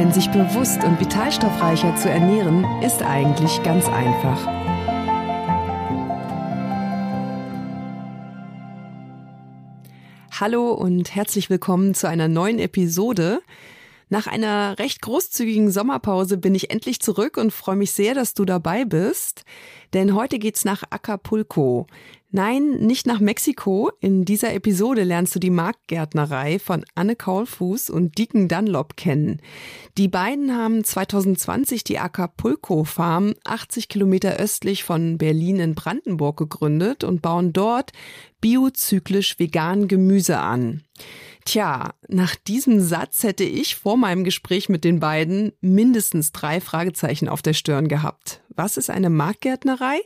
Denn sich bewusst und vitalstoffreicher zu ernähren, ist eigentlich ganz einfach. Hallo und herzlich willkommen zu einer neuen Episode. Nach einer recht großzügigen Sommerpause bin ich endlich zurück und freue mich sehr, dass du dabei bist. Denn heute geht's nach Acapulco. Nein, nicht nach Mexiko. In dieser Episode lernst du die Marktgärtnerei von Anne Kaulfuß und Deacon Dunlop kennen. Die beiden haben 2020 die Acapulco Farm 80 Kilometer östlich von Berlin in Brandenburg gegründet und bauen dort biozyklisch vegan Gemüse an. Tja, nach diesem Satz hätte ich vor meinem Gespräch mit den beiden mindestens drei Fragezeichen auf der Stirn gehabt. Was ist eine Marktgärtnerei?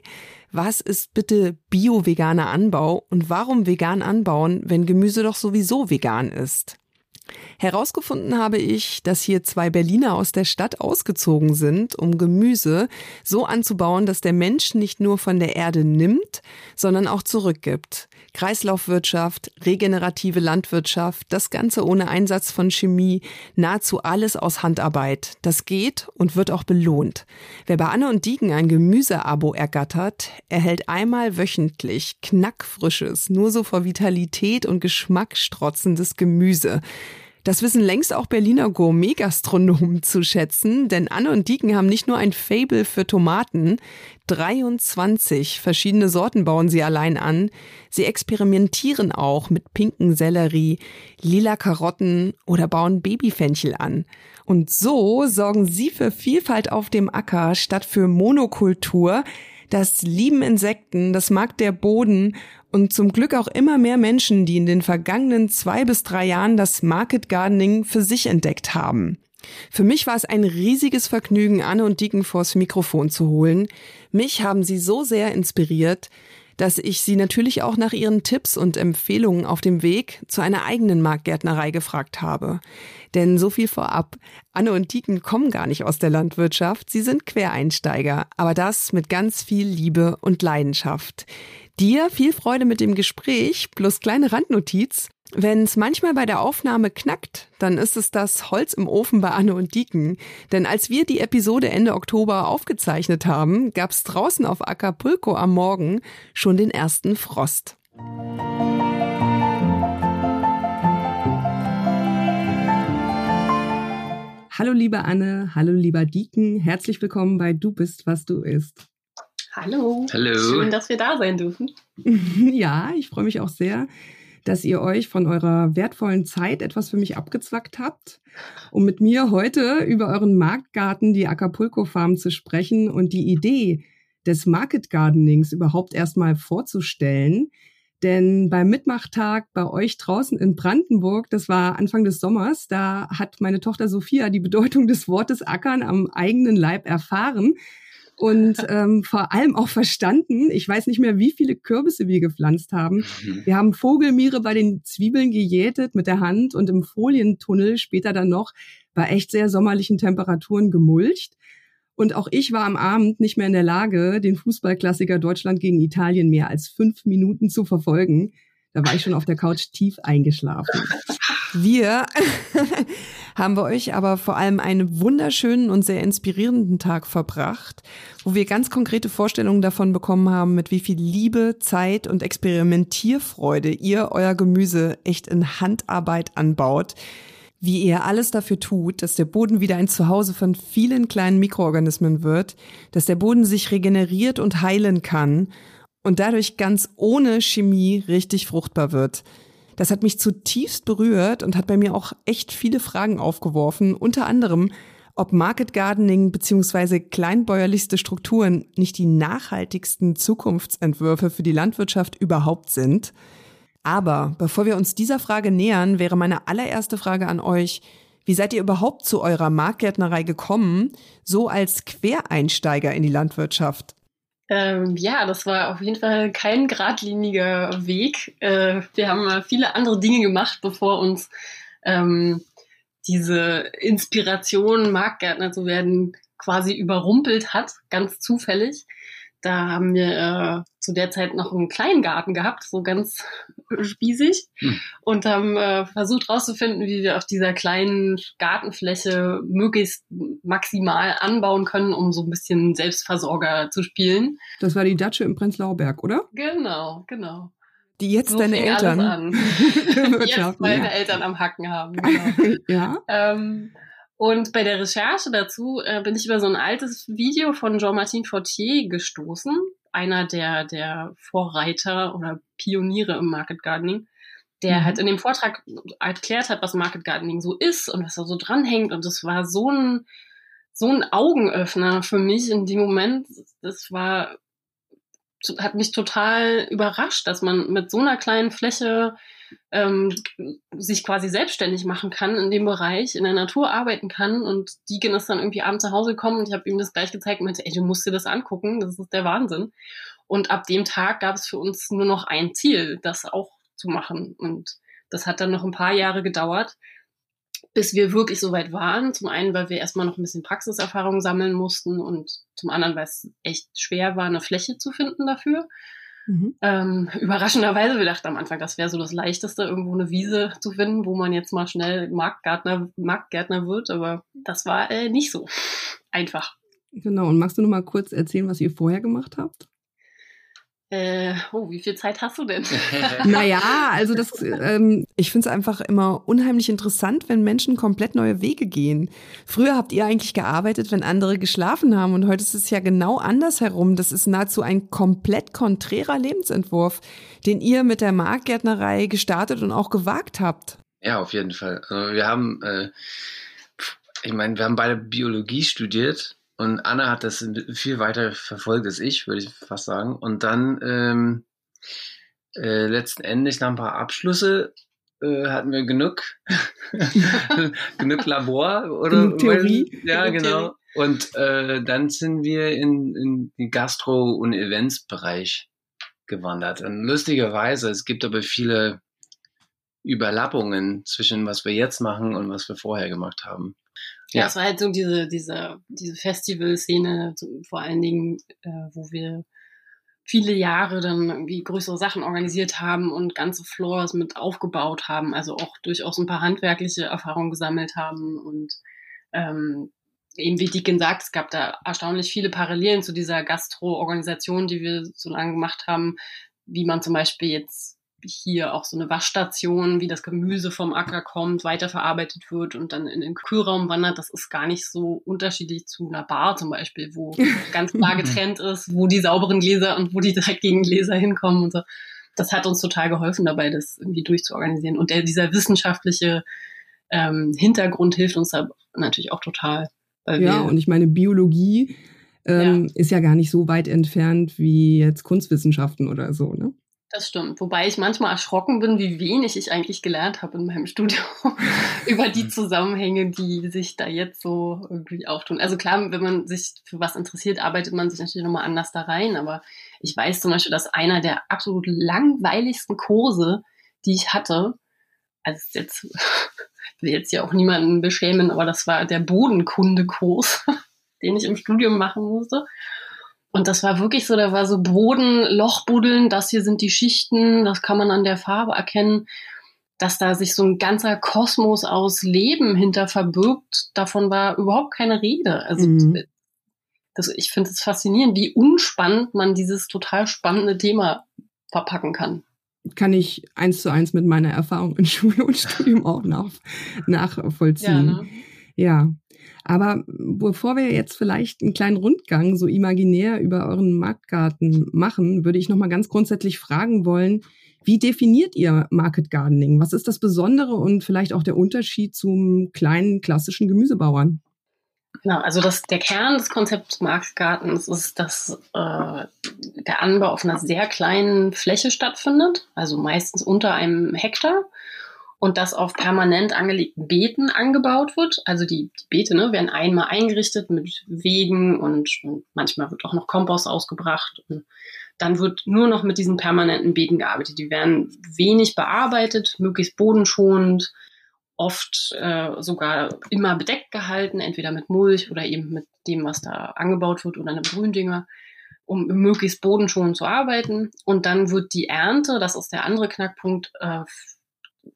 Was ist bitte bio-veganer Anbau und warum vegan anbauen, wenn Gemüse doch sowieso vegan ist? Herausgefunden habe ich, dass hier zwei Berliner aus der Stadt ausgezogen sind, um Gemüse so anzubauen, dass der Mensch nicht nur von der Erde nimmt, sondern auch zurückgibt. Kreislaufwirtschaft, regenerative Landwirtschaft, das Ganze ohne Einsatz von Chemie, nahezu alles aus Handarbeit. Das geht und wird auch belohnt. Wer bei Anne und Diegen ein Gemüseabo ergattert, erhält einmal wöchentlich knackfrisches, nur so vor Vitalität und Geschmack strotzendes Gemüse. Das wissen längst auch Berliner Gourmet-Gastronomen zu schätzen, denn Anne und Dieken haben nicht nur ein Fable für Tomaten, 23 verschiedene Sorten bauen sie allein an. Sie experimentieren auch mit pinken Sellerie, lila Karotten oder bauen Babyfenchel an. Und so sorgen sie für Vielfalt auf dem Acker statt für Monokultur. Das lieben Insekten, das mag der Boden und zum Glück auch immer mehr Menschen, die in den vergangenen zwei bis drei Jahren das Market Gardening für sich entdeckt haben. Für mich war es ein riesiges Vergnügen, Anne und Deacon vors Mikrofon zu holen. Mich haben sie so sehr inspiriert, dass ich sie natürlich auch nach ihren Tipps und Empfehlungen auf dem Weg zu einer eigenen Marktgärtnerei gefragt habe. Denn so viel vorab. Anne und Deacon kommen gar nicht aus der Landwirtschaft. Sie sind Quereinsteiger. Aber das mit ganz viel Liebe und Leidenschaft. Dir viel Freude mit dem Gespräch, plus kleine Randnotiz. Wenn es manchmal bei der Aufnahme knackt, dann ist es das Holz im Ofen bei Anne und Dieken. Denn als wir die Episode Ende Oktober aufgezeichnet haben, gab es draußen auf Acapulco am Morgen schon den ersten Frost. Hallo liebe Anne, hallo lieber Dieken, herzlich willkommen bei Du bist, was du isst. Hallo. Hallo. Schön, dass wir da sein dürfen. ja, ich freue mich auch sehr, dass ihr euch von eurer wertvollen Zeit etwas für mich abgezwackt habt, um mit mir heute über euren Marktgarten, die Acapulco Farm, zu sprechen und die Idee des Market Gardenings überhaupt erstmal vorzustellen. Denn beim Mitmachtag bei euch draußen in Brandenburg, das war Anfang des Sommers, da hat meine Tochter Sophia die Bedeutung des Wortes Ackern am eigenen Leib erfahren und ähm, vor allem auch verstanden. Ich weiß nicht mehr, wie viele Kürbisse wir gepflanzt haben. Mhm. Wir haben Vogelmiere bei den Zwiebeln gejätet mit der Hand und im Folientunnel später dann noch bei echt sehr sommerlichen Temperaturen gemulcht. Und auch ich war am Abend nicht mehr in der Lage, den Fußballklassiker Deutschland gegen Italien mehr als fünf Minuten zu verfolgen. Da war ich schon auf der Couch tief eingeschlafen. Wir haben bei euch aber vor allem einen wunderschönen und sehr inspirierenden Tag verbracht, wo wir ganz konkrete Vorstellungen davon bekommen haben, mit wie viel Liebe, Zeit und Experimentierfreude ihr euer Gemüse echt in Handarbeit anbaut wie ihr alles dafür tut, dass der Boden wieder ein Zuhause von vielen kleinen Mikroorganismen wird, dass der Boden sich regeneriert und heilen kann und dadurch ganz ohne Chemie richtig fruchtbar wird. Das hat mich zutiefst berührt und hat bei mir auch echt viele Fragen aufgeworfen, unter anderem, ob Market Gardening bzw. kleinbäuerlichste Strukturen nicht die nachhaltigsten Zukunftsentwürfe für die Landwirtschaft überhaupt sind. Aber bevor wir uns dieser Frage nähern, wäre meine allererste Frage an euch, Wie seid ihr überhaupt zu eurer Marktgärtnerei gekommen, so als Quereinsteiger in die Landwirtschaft? Ähm, ja, das war auf jeden Fall kein geradliniger Weg. Äh, wir haben viele andere Dinge gemacht, bevor uns ähm, diese Inspiration, Marktgärtner zu werden, quasi überrumpelt hat, ganz zufällig. Da haben wir äh, zu der Zeit noch einen kleinen Garten gehabt, so ganz spießig, hm. und haben äh, versucht herauszufinden, wie wir auf dieser kleinen Gartenfläche möglichst maximal anbauen können, um so ein bisschen Selbstversorger zu spielen. Das war die Datsche im Prenzlauer Berg, oder? Genau, genau. Die jetzt so deine Eltern. die jetzt meine ja. Eltern am Hacken haben. Genau. ja. Ähm, und bei der Recherche dazu äh, bin ich über so ein altes Video von Jean-Martin Fortier gestoßen, einer der, der Vorreiter oder Pioniere im Market Gardening, der mhm. halt in dem Vortrag erklärt hat, was Market Gardening so ist und was da so dranhängt. Und das war so ein, so ein Augenöffner für mich in dem Moment. Das war, hat mich total überrascht, dass man mit so einer kleinen Fläche ähm, sich quasi selbstständig machen kann in dem Bereich, in der Natur arbeiten kann und Deacon ist dann irgendwie abends nach Hause gekommen und ich habe ihm das gleich gezeigt und meinte, ey, du musst dir das angucken, das ist der Wahnsinn. Und ab dem Tag gab es für uns nur noch ein Ziel, das auch zu machen und das hat dann noch ein paar Jahre gedauert, bis wir wirklich so weit waren. Zum einen, weil wir erstmal noch ein bisschen Praxiserfahrung sammeln mussten und zum anderen, weil es echt schwer war, eine Fläche zu finden dafür. Mhm. Ähm, überraschenderweise, wir dachten am Anfang, das wäre so das Leichteste, irgendwo eine Wiese zu finden, wo man jetzt mal schnell Marktgärtner, Marktgärtner wird, aber das war äh, nicht so einfach. Genau, und magst du noch mal kurz erzählen, was ihr vorher gemacht habt? Äh, oh, wie viel Zeit hast du denn? naja, also das, ähm, ich finde es einfach immer unheimlich interessant, wenn Menschen komplett neue Wege gehen. Früher habt ihr eigentlich gearbeitet, wenn andere geschlafen haben und heute ist es ja genau andersherum. Das ist nahezu ein komplett konträrer Lebensentwurf, den ihr mit der Marktgärtnerei gestartet und auch gewagt habt. Ja, auf jeden Fall. Also wir haben, äh, ich meine, wir haben beide Biologie studiert und Anna hat das viel weiter verfolgt als ich, würde ich fast sagen. Und dann ähm, äh, letzten Endes nach ein paar Abschlüsse äh, hatten wir genug, genug Labor oder Theorie. Ja, genau. Und äh, dann sind wir in, in den Gastro- und Eventsbereich gewandert. Und lustigerweise, es gibt aber viele Überlappungen zwischen was wir jetzt machen und was wir vorher gemacht haben. Ja, es war halt so diese, diese, diese Festival-Szene, vor allen Dingen, äh, wo wir viele Jahre dann irgendwie größere Sachen organisiert haben und ganze Floors mit aufgebaut haben, also auch durchaus ein paar handwerkliche Erfahrungen gesammelt haben und ähm, eben wie Deacon sagt, es gab da erstaunlich viele Parallelen zu dieser Gastro-Organisation, die wir so lange gemacht haben, wie man zum Beispiel jetzt hier auch so eine Waschstation, wie das Gemüse vom Acker kommt, weiterverarbeitet wird und dann in den Kühlraum wandert. Das ist gar nicht so unterschiedlich zu einer Bar zum Beispiel, wo ganz klar getrennt ist, wo die sauberen Gläser und wo die dreckigen Gläser hinkommen und so. Das hat uns total geholfen dabei, das irgendwie durchzuorganisieren. Und der, dieser wissenschaftliche ähm, Hintergrund hilft uns da natürlich auch total. ja, und ich meine, Biologie ähm, ja. ist ja gar nicht so weit entfernt wie jetzt Kunstwissenschaften oder so, ne? Das stimmt. Wobei ich manchmal erschrocken bin, wie wenig ich eigentlich gelernt habe in meinem Studium über die. Zusammenhänge, die sich da jetzt so irgendwie auftun. Also klar, wenn man sich für was interessiert, arbeitet man sich natürlich nochmal anders da rein. Aber ich weiß zum Beispiel, dass einer der absolut langweiligsten Kurse, die ich hatte, also jetzt will jetzt ja auch niemanden beschämen, aber das war der Bodenkundekurs, den ich im Studium machen musste. Und das war wirklich so, da war so Boden, Lochbuddeln, das hier sind die Schichten, das kann man an der Farbe erkennen, dass da sich so ein ganzer Kosmos aus Leben hinter verbirgt, davon war überhaupt keine Rede. Also mhm. das, ich finde es faszinierend, wie unspannend man dieses total spannende Thema verpacken kann. Kann ich eins zu eins mit meiner Erfahrung in Schule und Studium auch nach, nachvollziehen. Ja, ne? ja. Aber bevor wir jetzt vielleicht einen kleinen Rundgang so imaginär über euren Marktgarten machen, würde ich noch mal ganz grundsätzlich fragen wollen, wie definiert ihr Market Gardening? Was ist das Besondere und vielleicht auch der Unterschied zum kleinen klassischen Gemüsebauern? Genau, also das, der Kern des Konzepts Marktgartens ist, dass äh, der Anbau auf einer sehr kleinen Fläche stattfindet, also meistens unter einem Hektar und das auf permanent angelegten Beeten angebaut wird. Also die, die Beete ne, werden einmal eingerichtet mit Wegen und, und, manchmal wird auch noch Kompost ausgebracht. Und dann wird nur noch mit diesen permanenten Beeten gearbeitet. Die werden wenig bearbeitet, möglichst bodenschonend, oft äh, sogar immer bedeckt gehalten, entweder mit Mulch oder eben mit dem, was da angebaut wird oder einem Gründünger um möglichst bodenschonend zu arbeiten. Und dann wird die Ernte, das ist der andere Knackpunkt, äh,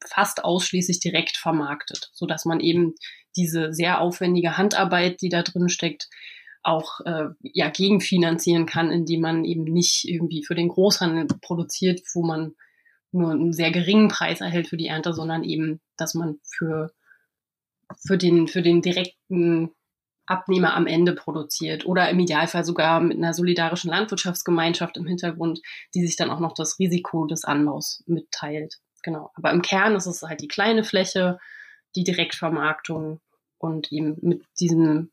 fast ausschließlich direkt vermarktet, so dass man eben diese sehr aufwendige Handarbeit, die da drin steckt, auch äh, ja gegenfinanzieren kann, indem man eben nicht irgendwie für den Großhandel produziert, wo man nur einen sehr geringen Preis erhält für die Ernte, sondern eben, dass man für für den für den direkten Abnehmer am Ende produziert oder im Idealfall sogar mit einer solidarischen Landwirtschaftsgemeinschaft im Hintergrund, die sich dann auch noch das Risiko des Anbaus mitteilt. Genau. Aber im Kern ist es halt die kleine Fläche, die Direktvermarktung und eben mit diesem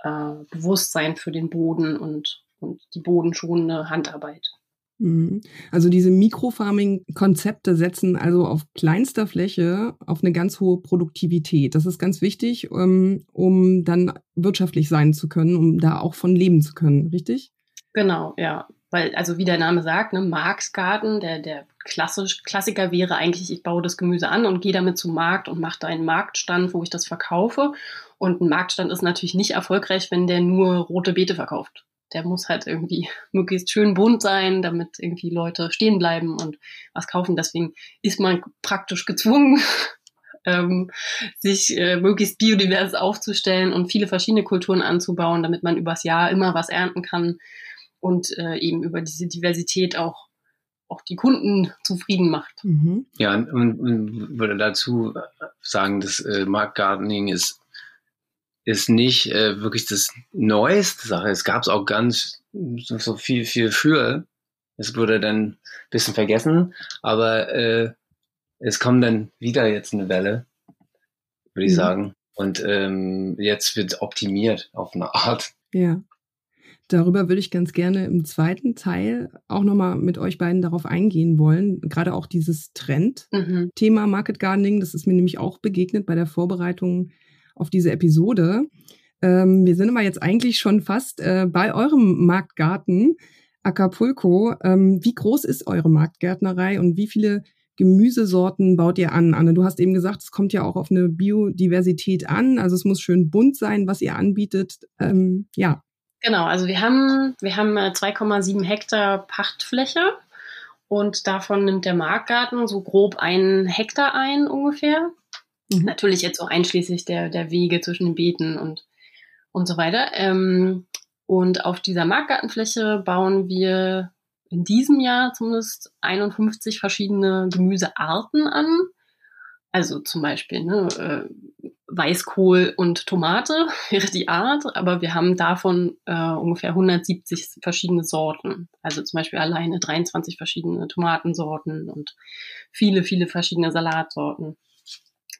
äh, Bewusstsein für den Boden und, und die bodenschonende Handarbeit. Mhm. Also diese Mikrofarming-Konzepte setzen also auf kleinster Fläche auf eine ganz hohe Produktivität. Das ist ganz wichtig, ähm, um dann wirtschaftlich sein zu können, um da auch von leben zu können, richtig? Genau, ja weil, also wie der Name sagt, ne, Marktgarten, der, der klassisch, Klassiker wäre eigentlich, ich baue das Gemüse an und gehe damit zum Markt und mache da einen Marktstand, wo ich das verkaufe. Und ein Marktstand ist natürlich nicht erfolgreich, wenn der nur rote Beete verkauft. Der muss halt irgendwie möglichst schön bunt sein, damit irgendwie Leute stehen bleiben und was kaufen. Deswegen ist man praktisch gezwungen, ähm, sich äh, möglichst biodivers aufzustellen und viele verschiedene Kulturen anzubauen, damit man übers Jahr immer was ernten kann und äh, eben über diese Diversität auch auch die Kunden zufrieden macht. Mhm. Ja, und, und würde dazu sagen, dass äh, Markt Gardening ist ist nicht äh, wirklich das neueste Sache. Es gab es auch ganz so, so viel viel früher. Es wurde dann ein bisschen vergessen, aber äh, es kommt dann wieder jetzt eine Welle, würde ich mhm. sagen. Und ähm, jetzt wird optimiert auf eine Art. Ja. Darüber würde ich ganz gerne im zweiten Teil auch nochmal mit euch beiden darauf eingehen wollen. Gerade auch dieses Trend-Thema mhm. Market Gardening, das ist mir nämlich auch begegnet bei der Vorbereitung auf diese Episode. Ähm, wir sind aber jetzt eigentlich schon fast äh, bei eurem Marktgarten Acapulco. Ähm, wie groß ist eure Marktgärtnerei und wie viele Gemüsesorten baut ihr an? Anne, du hast eben gesagt, es kommt ja auch auf eine Biodiversität an. Also es muss schön bunt sein, was ihr anbietet. Ähm, ja, Genau, also wir haben, wir haben 2,7 äh, Hektar Pachtfläche und davon nimmt der Marktgarten so grob einen Hektar ein ungefähr. Mhm. Natürlich jetzt auch einschließlich der, der Wege zwischen den Beeten und, und so weiter. Ähm, und auf dieser Marktgartenfläche bauen wir in diesem Jahr zumindest 51 verschiedene Gemüsearten an. Also zum Beispiel ne, äh, Weißkohl und Tomate wäre die Art, aber wir haben davon äh, ungefähr 170 verschiedene Sorten. Also zum Beispiel alleine 23 verschiedene Tomatensorten und viele, viele verschiedene Salatsorten.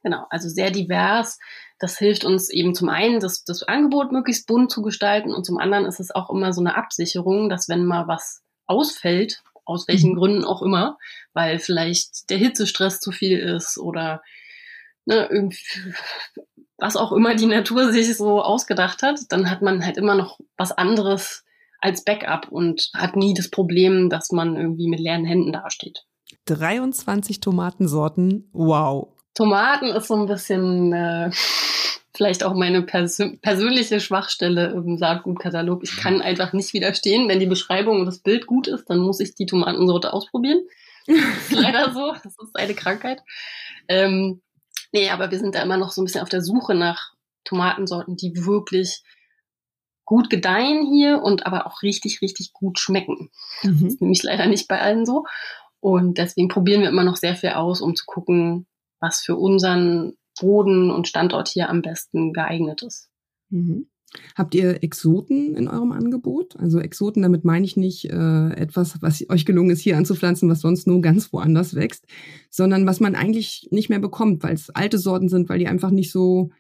Genau, also sehr divers. Das hilft uns eben zum einen, das, das Angebot möglichst bunt zu gestalten und zum anderen ist es auch immer so eine Absicherung, dass wenn mal was ausfällt, aus welchen mhm. Gründen auch immer, weil vielleicht der Hitzestress zu viel ist oder ne, was auch immer die Natur sich so ausgedacht hat, dann hat man halt immer noch was anderes als Backup und hat nie das Problem, dass man irgendwie mit leeren Händen dasteht. 23 Tomatensorten, wow. Tomaten ist so ein bisschen äh, vielleicht auch meine persö persönliche Schwachstelle im Saatgutkatalog. Ich kann einfach nicht widerstehen. Wenn die Beschreibung und das Bild gut ist, dann muss ich die Tomatensorte ausprobieren. Leider so. Das ist eine Krankheit. Ähm, nee, aber wir sind da immer noch so ein bisschen auf der Suche nach Tomatensorten, die wirklich gut gedeihen hier und aber auch richtig, richtig gut schmecken. Mhm. Das ist nämlich leider nicht bei allen so. Und deswegen probieren wir immer noch sehr viel aus, um zu gucken, was für unseren Boden und Standort hier am besten geeignet ist. Mhm. Habt ihr Exoten in eurem Angebot? Also Exoten, damit meine ich nicht äh, etwas, was euch gelungen ist, hier anzupflanzen, was sonst nur ganz woanders wächst, sondern was man eigentlich nicht mehr bekommt, weil es alte Sorten sind, weil die einfach nicht so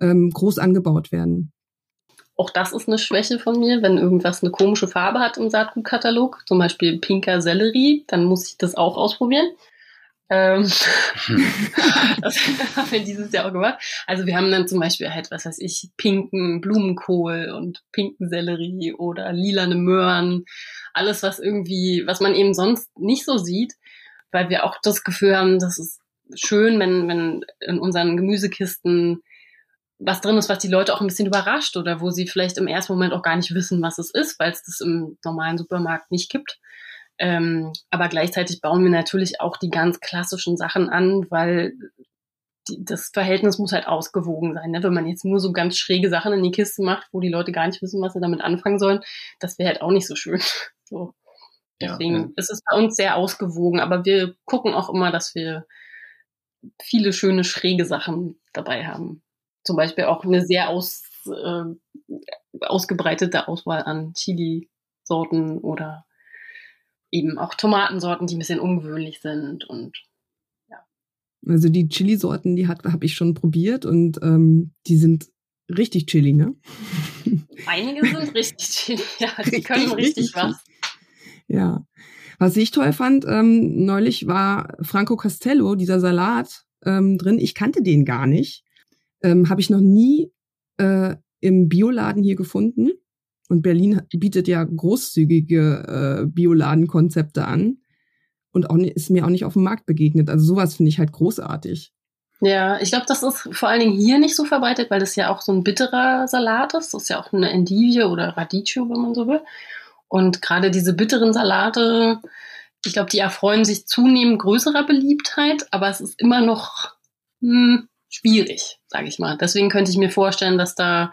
ähm, groß angebaut werden. Auch das ist eine Schwäche von mir, wenn irgendwas eine komische Farbe hat im Saatgutkatalog, zum Beispiel pinker Sellerie, dann muss ich das auch ausprobieren. Ähm, das haben wir dieses Jahr auch gemacht. Also wir haben dann zum Beispiel halt, was weiß ich, pinken Blumenkohl und pinken Sellerie oder lilane Möhren. Alles, was irgendwie, was man eben sonst nicht so sieht, weil wir auch das Gefühl haben, das ist schön, wenn, wenn in unseren Gemüsekisten was drin ist, was die Leute auch ein bisschen überrascht oder wo sie vielleicht im ersten Moment auch gar nicht wissen, was es ist, weil es das im normalen Supermarkt nicht gibt. Ähm, aber gleichzeitig bauen wir natürlich auch die ganz klassischen Sachen an, weil die, das Verhältnis muss halt ausgewogen sein. Ne? Wenn man jetzt nur so ganz schräge Sachen in die Kiste macht, wo die Leute gar nicht wissen, was sie damit anfangen sollen, das wäre halt auch nicht so schön. So. Deswegen ja, ja. ist es bei uns sehr ausgewogen, aber wir gucken auch immer, dass wir viele schöne schräge Sachen dabei haben. Zum Beispiel auch eine sehr aus, äh, ausgebreitete Auswahl an Chili-Sorten oder eben auch Tomatensorten, die ein bisschen ungewöhnlich sind und ja. Also die Chili-Sorten, die habe ich schon probiert und ähm, die sind richtig chili, ne? Einige sind richtig chili, ja, die richtig, können richtig, richtig was. Ja. Was ich toll fand, ähm, neulich war Franco Castello, dieser Salat, ähm, drin. Ich kannte den gar nicht. Ähm, habe ich noch nie äh, im Bioladen hier gefunden. Und Berlin bietet ja großzügige äh, Bioladenkonzepte an. Und auch ist mir auch nicht auf dem Markt begegnet. Also sowas finde ich halt großartig. Ja, ich glaube, das ist vor allen Dingen hier nicht so verbreitet, weil das ja auch so ein bitterer Salat ist. Das ist ja auch eine Endivie oder Radicchio, wenn man so will. Und gerade diese bitteren Salate, ich glaube, die erfreuen sich zunehmend größerer Beliebtheit, aber es ist immer noch hm, schwierig, sage ich mal. Deswegen könnte ich mir vorstellen, dass da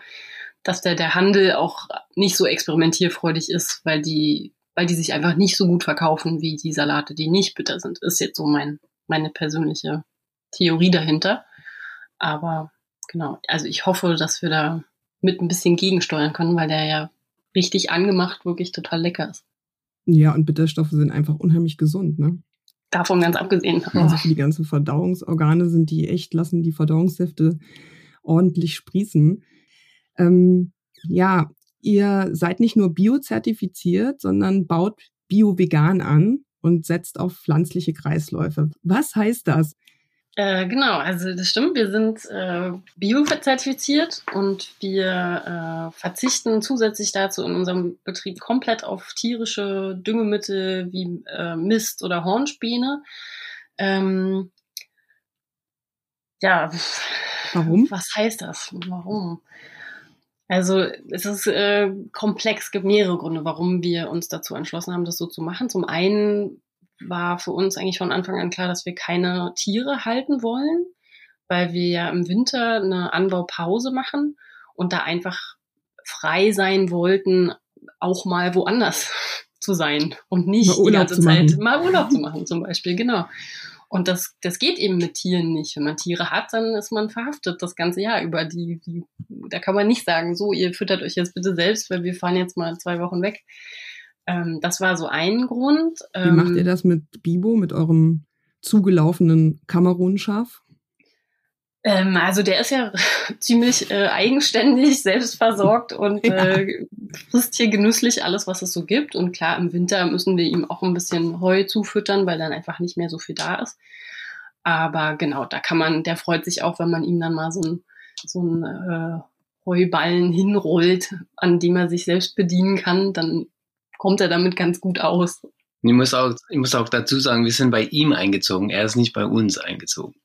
dass der, der Handel auch nicht so experimentierfreudig ist, weil die, weil die sich einfach nicht so gut verkaufen wie die Salate, die nicht bitter sind. Ist jetzt so mein, meine persönliche Theorie dahinter. Aber genau, also ich hoffe, dass wir da mit ein bisschen gegensteuern können, weil der ja richtig angemacht wirklich total lecker ist. Ja, und Bitterstoffe sind einfach unheimlich gesund, ne? Davon ganz abgesehen. Also für die ganzen Verdauungsorgane sind die echt, lassen die Verdauungssäfte ordentlich sprießen. Ähm, ja, ihr seid nicht nur biozertifiziert, sondern baut bio-vegan an und setzt auf pflanzliche Kreisläufe. Was heißt das? Äh, genau, also das stimmt. Wir sind äh, bio-zertifiziert und wir äh, verzichten zusätzlich dazu in unserem Betrieb komplett auf tierische Düngemittel wie äh, Mist oder Hornspäne. Ähm, ja. Warum? Was heißt das? Warum? Also es ist äh, komplex, es gibt mehrere Gründe, warum wir uns dazu entschlossen haben, das so zu machen. Zum einen war für uns eigentlich von Anfang an klar, dass wir keine Tiere halten wollen, weil wir ja im Winter eine Anbaupause machen und da einfach frei sein wollten, auch mal woanders zu sein und nicht die ganze Zeit mal Urlaub zu machen zum Beispiel, genau. Und das, das geht eben mit Tieren nicht. Wenn man Tiere hat, dann ist man verhaftet das ganze Jahr über. Die, die, da kann man nicht sagen, so, ihr füttert euch jetzt bitte selbst, weil wir fahren jetzt mal zwei Wochen weg. Ähm, das war so ein Grund. Wie ähm, macht ihr das mit Bibo, mit eurem zugelaufenen Kamerunschaf? Ähm, also der ist ja ziemlich äh, eigenständig, selbstversorgt und ja. äh, frisst hier genüsslich alles, was es so gibt. Und klar, im Winter müssen wir ihm auch ein bisschen Heu zufüttern, weil dann einfach nicht mehr so viel da ist. Aber genau, da kann man, der freut sich auch, wenn man ihm dann mal so ein, so ein äh, Heuballen hinrollt, an dem er sich selbst bedienen kann, dann kommt er damit ganz gut aus. Ich muss auch, ich muss auch dazu sagen, wir sind bei ihm eingezogen. Er ist nicht bei uns eingezogen.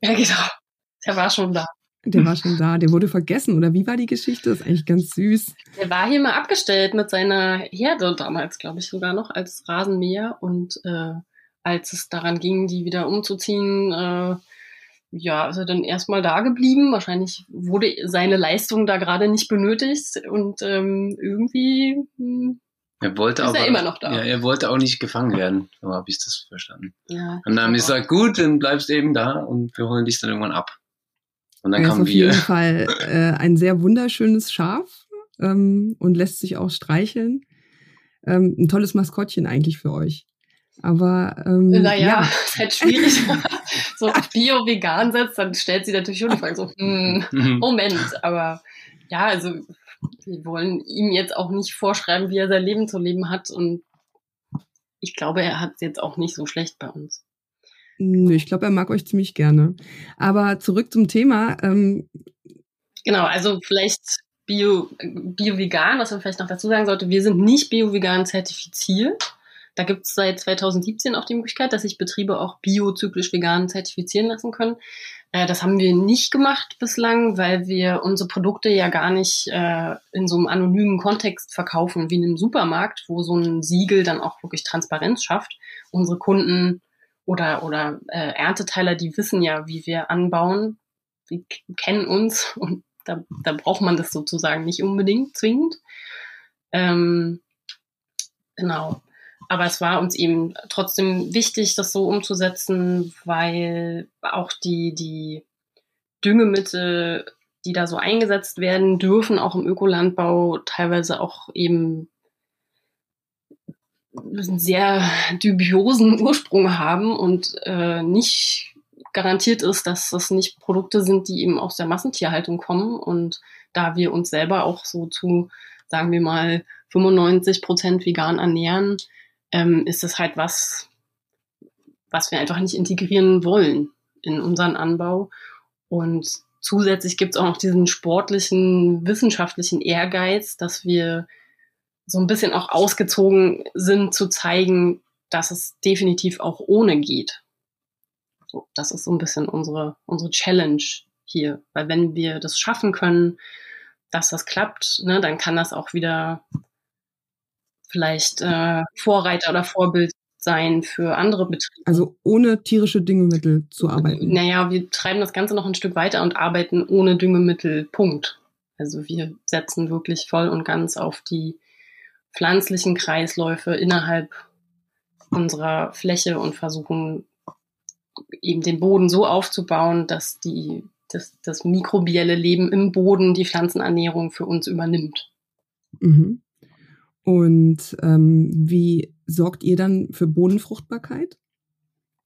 Ja, genau. Der war schon da. Der war schon da, der wurde vergessen, oder wie war die Geschichte? Das ist eigentlich ganz süß. Der war hier mal abgestellt mit seiner Herde damals, glaube ich, sogar noch als Rasenmäher. Und äh, als es daran ging, die wieder umzuziehen, äh, ja, ist er dann erstmal da geblieben. Wahrscheinlich wurde seine Leistung da gerade nicht benötigt und ähm, irgendwie hm, er wollte ist aber, er immer noch da. Ja, er wollte auch nicht gefangen werden, so habe ich das verstanden. Ja, und dann haben die gesagt, gut, dann bleibst du eben da und wir holen dich dann irgendwann ab. Und dann er kamen wir. Auf jeden Fall äh, ein sehr wunderschönes Schaf ähm, und lässt sich auch streicheln. Ähm, ein tolles Maskottchen eigentlich für euch. Aber ähm, naja, ja. ist halt schwierig. so auf Bio-Vegan setzt, dann stellt sie natürlich schon die Frage so, hm, Moment, aber ja, also wir wollen ihm jetzt auch nicht vorschreiben, wie er sein Leben zu leben hat und ich glaube, er hat es jetzt auch nicht so schlecht bei uns. Nö, ich glaube, er mag euch ziemlich gerne. Aber zurück zum Thema. Ähm, genau, also vielleicht Bio, Bio-Vegan, was man vielleicht noch dazu sagen sollte, wir sind nicht Bio-Vegan zertifiziert. Da gibt es seit 2017 auch die Möglichkeit, dass sich Betriebe auch biozyklisch vegan zertifizieren lassen können. Äh, das haben wir nicht gemacht bislang, weil wir unsere Produkte ja gar nicht äh, in so einem anonymen Kontext verkaufen wie in einem Supermarkt, wo so ein Siegel dann auch wirklich Transparenz schafft. Unsere Kunden oder, oder äh, Ernteteiler, die wissen ja, wie wir anbauen, die kennen uns und da, da braucht man das sozusagen nicht unbedingt zwingend. Ähm, genau. Aber es war uns eben trotzdem wichtig, das so umzusetzen, weil auch die, die Düngemittel, die da so eingesetzt werden, dürfen auch im Ökolandbau teilweise auch eben sehr dubiosen Ursprung haben und äh, nicht garantiert ist, dass das nicht Produkte sind, die eben aus der Massentierhaltung kommen. Und da wir uns selber auch so zu, sagen wir mal, 95 Prozent vegan ernähren, ähm, ist es halt was, was wir einfach nicht integrieren wollen in unseren Anbau. Und zusätzlich gibt es auch noch diesen sportlichen, wissenschaftlichen Ehrgeiz, dass wir so ein bisschen auch ausgezogen sind, zu zeigen, dass es definitiv auch ohne geht. So, das ist so ein bisschen unsere, unsere Challenge hier. Weil wenn wir das schaffen können, dass das klappt, ne, dann kann das auch wieder vielleicht äh, Vorreiter oder Vorbild sein für andere Betriebe. Also ohne tierische Düngemittel zu arbeiten. Naja, wir treiben das Ganze noch ein Stück weiter und arbeiten ohne Düngemittel. Punkt. Also wir setzen wirklich voll und ganz auf die pflanzlichen Kreisläufe innerhalb unserer Fläche und versuchen eben den Boden so aufzubauen, dass die, das, das mikrobielle Leben im Boden die Pflanzenernährung für uns übernimmt. Mhm. Und ähm, wie sorgt ihr dann für Bodenfruchtbarkeit?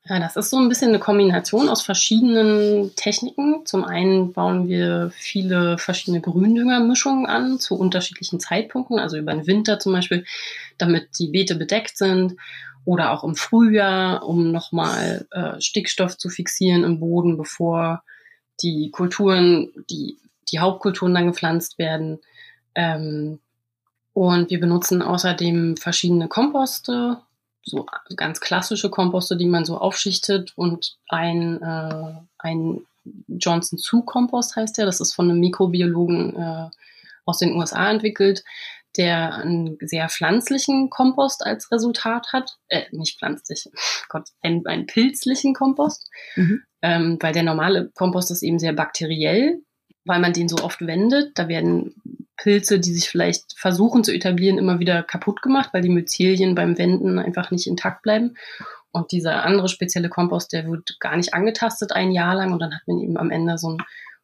Ja, das ist so ein bisschen eine Kombination aus verschiedenen Techniken. Zum einen bauen wir viele verschiedene Gründüngermischungen an zu unterschiedlichen Zeitpunkten, also über den Winter zum Beispiel, damit die Beete bedeckt sind oder auch im Frühjahr, um nochmal äh, Stickstoff zu fixieren im Boden, bevor die Kulturen, die, die Hauptkulturen dann gepflanzt werden. Ähm, und wir benutzen außerdem verschiedene Komposte, so ganz klassische Komposte, die man so aufschichtet und ein, äh, ein Johnson Zoo Kompost heißt der. Das ist von einem Mikrobiologen äh, aus den USA entwickelt, der einen sehr pflanzlichen Kompost als Resultat hat. Äh, nicht pflanzlich, Gott, einen, einen pilzlichen Kompost. Mhm. Ähm, weil der normale Kompost ist eben sehr bakteriell, weil man den so oft wendet. Da werden Pilze, die sich vielleicht versuchen zu etablieren, immer wieder kaputt gemacht, weil die Myzelien beim Wenden einfach nicht intakt bleiben. Und dieser andere spezielle Kompost, der wird gar nicht angetastet ein Jahr lang und dann hat man eben am Ende so einen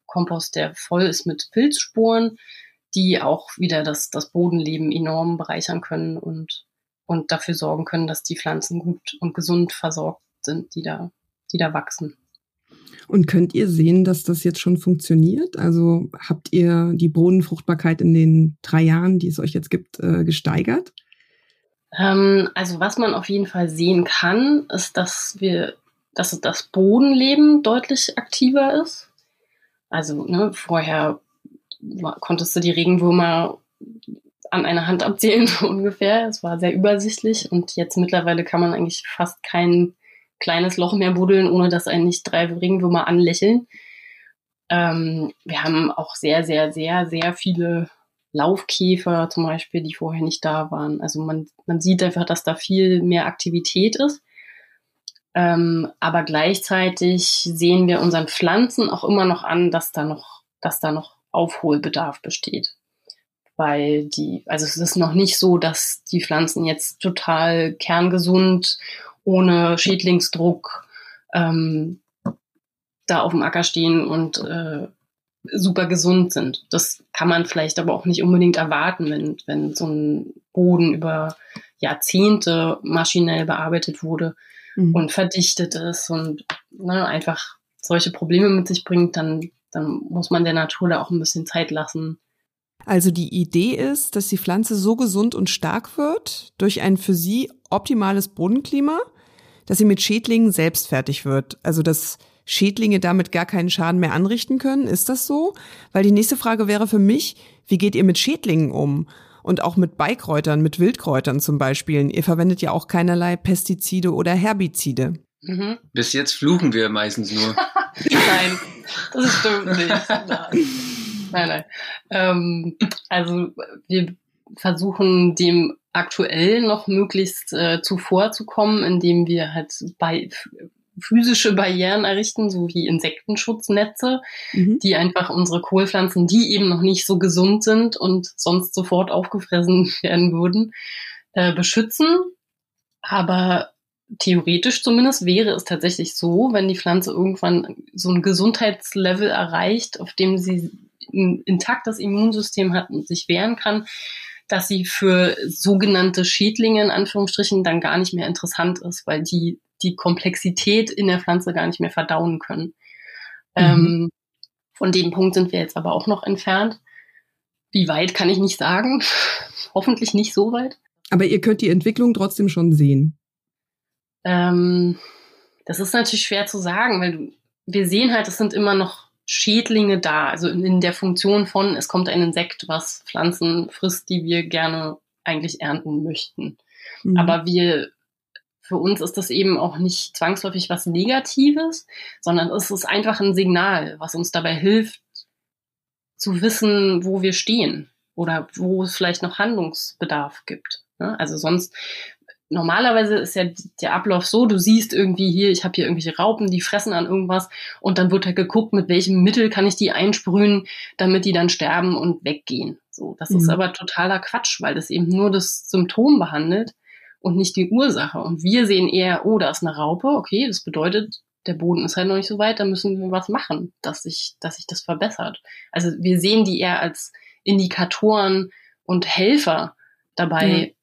Kompost, der voll ist mit Pilzspuren, die auch wieder das, das Bodenleben enorm bereichern können und, und dafür sorgen können, dass die Pflanzen gut und gesund versorgt sind, die da, die da wachsen. Und könnt ihr sehen, dass das jetzt schon funktioniert? Also habt ihr die Bodenfruchtbarkeit in den drei Jahren, die es euch jetzt gibt, äh, gesteigert? Ähm, also was man auf jeden Fall sehen kann, ist, dass wir, dass das Bodenleben deutlich aktiver ist. Also ne, vorher konntest du die Regenwürmer an einer Hand abzählen ungefähr. Es war sehr übersichtlich und jetzt mittlerweile kann man eigentlich fast keinen kleines Loch mehr buddeln, ohne dass einen nicht drei Regenwürmer anlächeln. Ähm, wir haben auch sehr, sehr, sehr, sehr viele Laufkäfer zum Beispiel, die vorher nicht da waren. Also man, man sieht einfach, dass da viel mehr Aktivität ist. Ähm, aber gleichzeitig sehen wir unseren Pflanzen auch immer noch an, dass da noch, dass da noch Aufholbedarf besteht. Weil die, also es ist noch nicht so, dass die Pflanzen jetzt total kerngesund ohne Schädlingsdruck ähm, da auf dem Acker stehen und äh, super gesund sind. Das kann man vielleicht aber auch nicht unbedingt erwarten, wenn, wenn so ein Boden über Jahrzehnte maschinell bearbeitet wurde mhm. und verdichtet ist und ne, einfach solche Probleme mit sich bringt, dann, dann muss man der Natur da auch ein bisschen Zeit lassen. Also die Idee ist, dass die Pflanze so gesund und stark wird durch ein für sie optimales Bodenklima, dass sie mit Schädlingen selbst fertig wird. Also dass Schädlinge damit gar keinen Schaden mehr anrichten können. Ist das so? Weil die nächste Frage wäre für mich, wie geht ihr mit Schädlingen um? Und auch mit Beikräutern, mit Wildkräutern zum Beispiel. Ihr verwendet ja auch keinerlei Pestizide oder Herbizide. Mhm. Bis jetzt fluchen wir meistens nur. nein, das stimmt nicht. Nein, nein. nein. Ähm, also wir versuchen dem aktuell noch möglichst äh, zuvorzukommen, indem wir halt bei physische Barrieren errichten, so wie Insektenschutznetze, mhm. die einfach unsere Kohlpflanzen, die eben noch nicht so gesund sind und sonst sofort aufgefressen werden würden, äh, beschützen. Aber theoretisch zumindest wäre es tatsächlich so, wenn die Pflanze irgendwann so ein Gesundheitslevel erreicht, auf dem sie ein intaktes Immunsystem hat und sich wehren kann, dass sie für sogenannte Schädlinge in Anführungsstrichen dann gar nicht mehr interessant ist, weil die die Komplexität in der Pflanze gar nicht mehr verdauen können. Mhm. Ähm, von dem Punkt sind wir jetzt aber auch noch entfernt. Wie weit kann ich nicht sagen. Hoffentlich nicht so weit. Aber ihr könnt die Entwicklung trotzdem schon sehen. Ähm, das ist natürlich schwer zu sagen, weil wir sehen halt, es sind immer noch Schädlinge da, also in, der Funktion von, es kommt ein Insekt, was Pflanzen frisst, die wir gerne eigentlich ernten möchten. Mhm. Aber wir, für uns ist das eben auch nicht zwangsläufig was Negatives, sondern es ist einfach ein Signal, was uns dabei hilft, zu wissen, wo wir stehen oder wo es vielleicht noch Handlungsbedarf gibt. Also sonst normalerweise ist ja der Ablauf so, du siehst irgendwie hier, ich habe hier irgendwelche Raupen, die fressen an irgendwas und dann wird halt geguckt, mit welchem Mittel kann ich die einsprühen, damit die dann sterben und weggehen. So, das mhm. ist aber totaler Quatsch, weil das eben nur das Symptom behandelt und nicht die Ursache. Und wir sehen eher, oh, da ist eine Raupe, okay, das bedeutet, der Boden ist halt noch nicht so weit, da müssen wir was machen, dass sich, dass sich das verbessert. Also wir sehen die eher als Indikatoren und Helfer dabei, mhm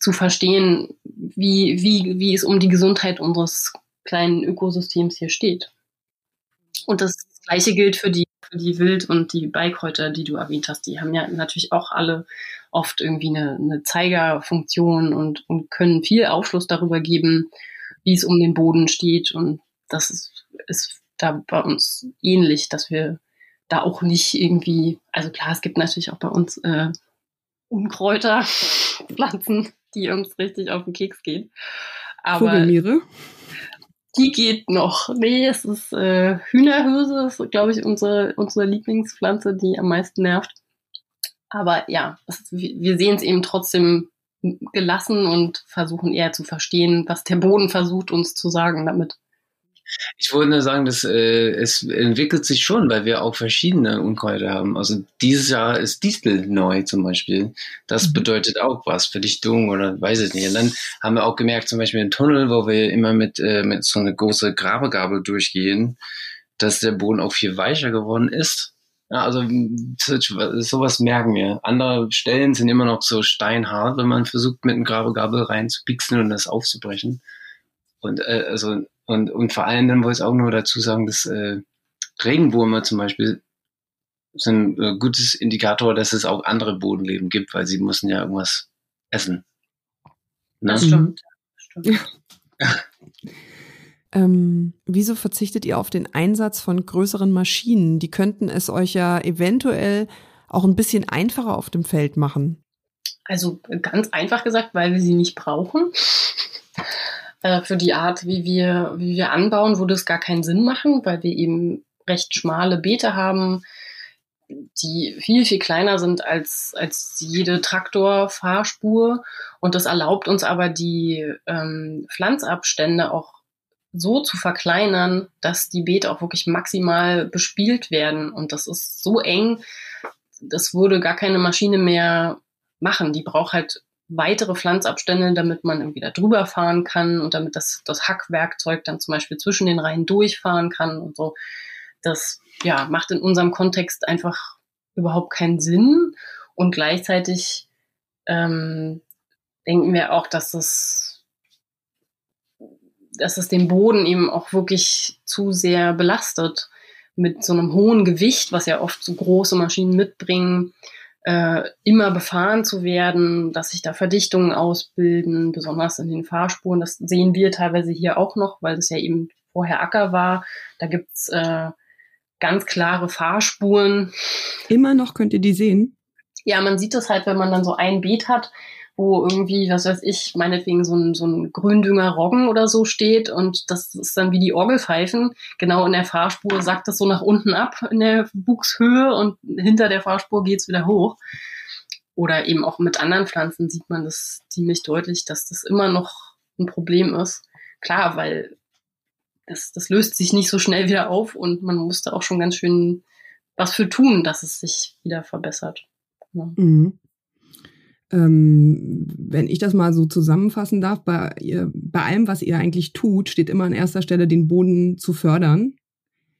zu verstehen, wie, wie, wie es um die Gesundheit unseres kleinen Ökosystems hier steht. Und das Gleiche gilt für die, für die Wild- und die Beikräuter, die du erwähnt hast. Die haben ja natürlich auch alle oft irgendwie eine, eine Zeigerfunktion und, und können viel Aufschluss darüber geben, wie es um den Boden steht. Und das ist, ist da bei uns ähnlich, dass wir da auch nicht irgendwie, also klar, es gibt natürlich auch bei uns äh, Unkräuter, Pflanzen, die uns richtig auf den Keks geht. Aber Vogelmiere? Die geht noch. Nee, es ist äh, Hühnerhöse, ist, glaube ich, unsere, unsere Lieblingspflanze, die am meisten nervt. Aber ja, ist, wir sehen es eben trotzdem gelassen und versuchen eher zu verstehen, was der Boden versucht uns zu sagen damit. Ich wollte nur sagen, dass äh, es entwickelt sich schon, weil wir auch verschiedene Unkräuter haben. Also dieses Jahr ist Distel neu zum Beispiel. Das mhm. bedeutet auch was, Verdichtung oder weiß ich nicht. Und dann haben wir auch gemerkt, zum Beispiel im Tunnel, wo wir immer mit, äh, mit so einer großen Grabegabel durchgehen, dass der Boden auch viel weicher geworden ist. Ja, also sowas merken wir. Andere Stellen sind immer noch so steinhart, wenn man versucht, mit einem Grabegabel reinzupixeln und das aufzubrechen. Und äh, also und, und vor allem dann wollte ich auch nur dazu sagen, dass äh, Regenwürmer zum Beispiel sind ein äh, gutes Indikator, dass es auch andere Bodenleben gibt, weil sie müssen ja irgendwas essen. Ne? Das stimmt. stimmt. ähm, wieso verzichtet ihr auf den Einsatz von größeren Maschinen? Die könnten es euch ja eventuell auch ein bisschen einfacher auf dem Feld machen. Also ganz einfach gesagt, weil wir sie nicht brauchen. Äh, für die Art, wie wir, wie wir anbauen, würde es gar keinen Sinn machen, weil wir eben recht schmale Beete haben, die viel, viel kleiner sind als, als jede Traktorfahrspur. Und das erlaubt uns aber die ähm, Pflanzabstände auch so zu verkleinern, dass die Beete auch wirklich maximal bespielt werden. Und das ist so eng, das würde gar keine Maschine mehr machen. Die braucht halt weitere Pflanzabstände, damit man irgendwie da drüber fahren kann und damit das, das Hackwerkzeug dann zum Beispiel zwischen den Reihen durchfahren kann und so. Das ja, macht in unserem Kontext einfach überhaupt keinen Sinn. Und gleichzeitig ähm, denken wir auch, dass es, dass es den Boden eben auch wirklich zu sehr belastet mit so einem hohen Gewicht, was ja oft so große Maschinen mitbringen äh, immer befahren zu werden, dass sich da Verdichtungen ausbilden, besonders in den Fahrspuren. Das sehen wir teilweise hier auch noch, weil es ja eben vorher Acker war. Da gibt's äh, ganz klare Fahrspuren. Immer noch könnt ihr die sehen? Ja, man sieht das halt, wenn man dann so ein Beet hat, wo irgendwie, was weiß ich, meinetwegen so ein, so ein Gründünger Roggen oder so steht und das ist dann wie die Orgelpfeifen. Genau in der Fahrspur sagt das so nach unten ab in der Wuchshöhe und hinter der Fahrspur geht's wieder hoch. Oder eben auch mit anderen Pflanzen sieht man das ziemlich deutlich, dass das immer noch ein Problem ist. Klar, weil das, das löst sich nicht so schnell wieder auf und man musste auch schon ganz schön was für tun, dass es sich wieder verbessert. Ja. Mhm. Ähm, wenn ich das mal so zusammenfassen darf, bei, ihr, bei allem, was ihr eigentlich tut, steht immer an erster Stelle, den Boden zu fördern,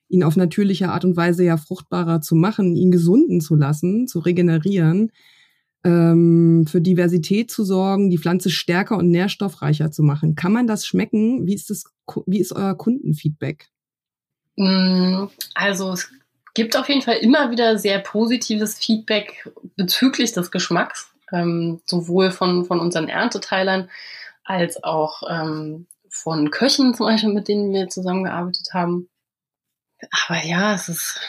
ihn auf natürliche Art und Weise ja fruchtbarer zu machen, ihn gesunden zu lassen, zu regenerieren, ähm, für Diversität zu sorgen, die Pflanze stärker und nährstoffreicher zu machen. Kann man das schmecken? Wie ist das, wie ist euer Kundenfeedback? Mm, also es gibt auf jeden Fall immer wieder sehr positives Feedback bezüglich des Geschmacks ähm, sowohl von, von unseren Ernteteilern als auch ähm, von Köchen zum Beispiel, mit denen wir zusammengearbeitet haben. Aber ja, es ist,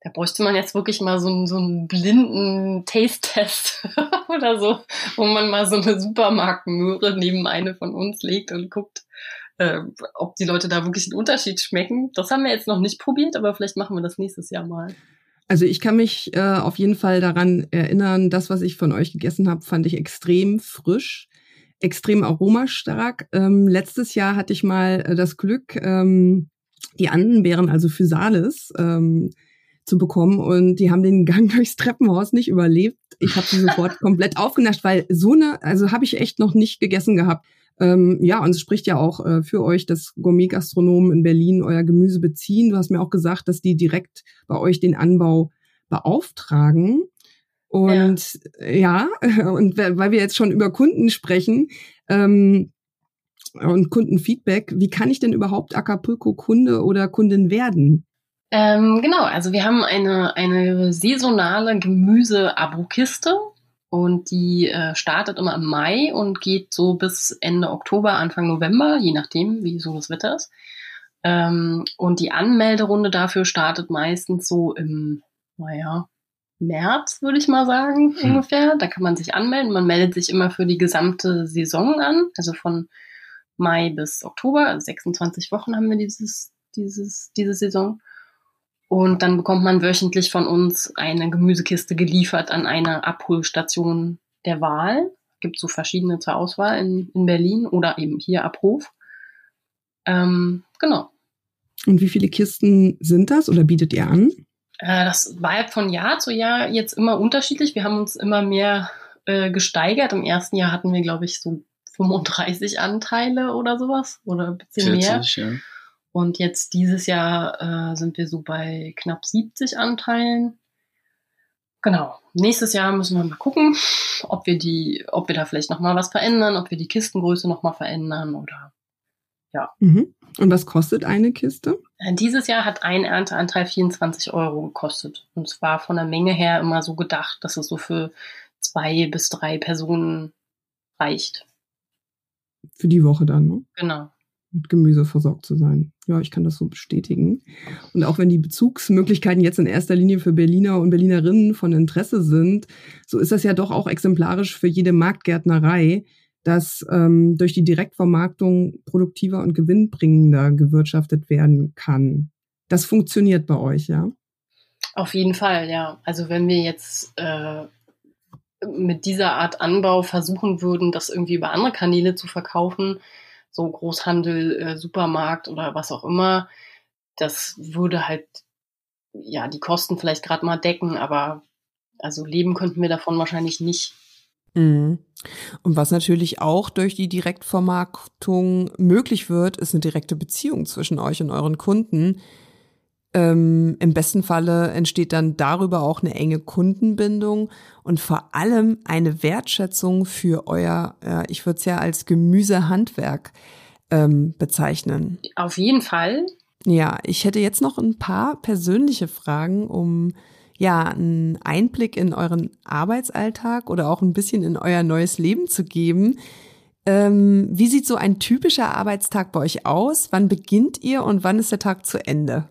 da bräuchte man jetzt wirklich mal so, einen, so einen blinden Taste-Test oder so, wo man mal so eine Supermarktmöhre neben eine von uns legt und guckt, äh, ob die Leute da wirklich einen Unterschied schmecken. Das haben wir jetzt noch nicht probiert, aber vielleicht machen wir das nächstes Jahr mal. Also ich kann mich äh, auf jeden Fall daran erinnern, das, was ich von euch gegessen habe, fand ich extrem frisch, extrem aromastark. Ähm, letztes Jahr hatte ich mal äh, das Glück, ähm, die Andenbeeren, also Physalis, ähm, zu bekommen und die haben den Gang durchs Treppenhaus nicht überlebt. Ich habe sie sofort komplett aufgenascht, weil so eine, also habe ich echt noch nicht gegessen gehabt. Ähm, ja, und es spricht ja auch äh, für euch, dass Gourmet-Gastronomen in Berlin euer Gemüse beziehen. Du hast mir auch gesagt, dass die direkt bei euch den Anbau beauftragen. Und ja, ja und weil wir jetzt schon über Kunden sprechen ähm, und Kundenfeedback, wie kann ich denn überhaupt Acapulco-Kunde oder Kundin werden? Ähm, genau, also wir haben eine, eine saisonale Gemüse-Abo-Kiste und die äh, startet immer im Mai und geht so bis Ende Oktober, Anfang November, je nachdem, wie so das Wetter ist. Ähm, und die Anmelderunde dafür startet meistens so im, naja, März, würde ich mal sagen, hm. ungefähr. Da kann man sich anmelden. Man meldet sich immer für die gesamte Saison an, also von Mai bis Oktober, also 26 Wochen haben wir dieses, dieses, diese Saison. Und dann bekommt man wöchentlich von uns eine Gemüsekiste geliefert an eine Abholstation der Wahl. Gibt so verschiedene zur Auswahl in, in Berlin oder eben hier ab Hof. Ähm, genau. Und wie viele Kisten sind das oder bietet ihr an? Äh, das war von Jahr zu Jahr jetzt immer unterschiedlich. Wir haben uns immer mehr äh, gesteigert. Im ersten Jahr hatten wir, glaube ich, so 35 Anteile oder sowas oder ein bisschen 40, mehr. Ja. Und jetzt dieses Jahr äh, sind wir so bei knapp 70 Anteilen. Genau. Nächstes Jahr müssen wir mal gucken, ob wir die, ob wir da vielleicht noch mal was verändern, ob wir die Kistengröße noch mal verändern oder ja. Mhm. Und was kostet eine Kiste? Äh, dieses Jahr hat ein Ernteanteil 24 Euro gekostet. Und zwar von der Menge her immer so gedacht, dass es so für zwei bis drei Personen reicht. Für die Woche dann, ne? Genau mit Gemüse versorgt zu sein. Ja, ich kann das so bestätigen. Und auch wenn die Bezugsmöglichkeiten jetzt in erster Linie für Berliner und Berlinerinnen von Interesse sind, so ist das ja doch auch exemplarisch für jede Marktgärtnerei, dass ähm, durch die Direktvermarktung produktiver und gewinnbringender gewirtschaftet werden kann. Das funktioniert bei euch, ja? Auf jeden Fall, ja. Also wenn wir jetzt äh, mit dieser Art Anbau versuchen würden, das irgendwie über andere Kanäle zu verkaufen, so Großhandel, äh, Supermarkt oder was auch immer, das würde halt ja die Kosten vielleicht gerade mal decken, aber also leben könnten wir davon wahrscheinlich nicht. Mhm. Und was natürlich auch durch die Direktvermarktung möglich wird, ist eine direkte Beziehung zwischen euch und euren Kunden. Ähm, Im besten Falle entsteht dann darüber auch eine enge Kundenbindung und vor allem eine Wertschätzung für euer, äh, ich würde es ja als Gemüsehandwerk ähm, bezeichnen. Auf jeden Fall. Ja, ich hätte jetzt noch ein paar persönliche Fragen, um ja, einen Einblick in euren Arbeitsalltag oder auch ein bisschen in euer neues Leben zu geben. Ähm, wie sieht so ein typischer Arbeitstag bei euch aus? Wann beginnt ihr und wann ist der Tag zu Ende?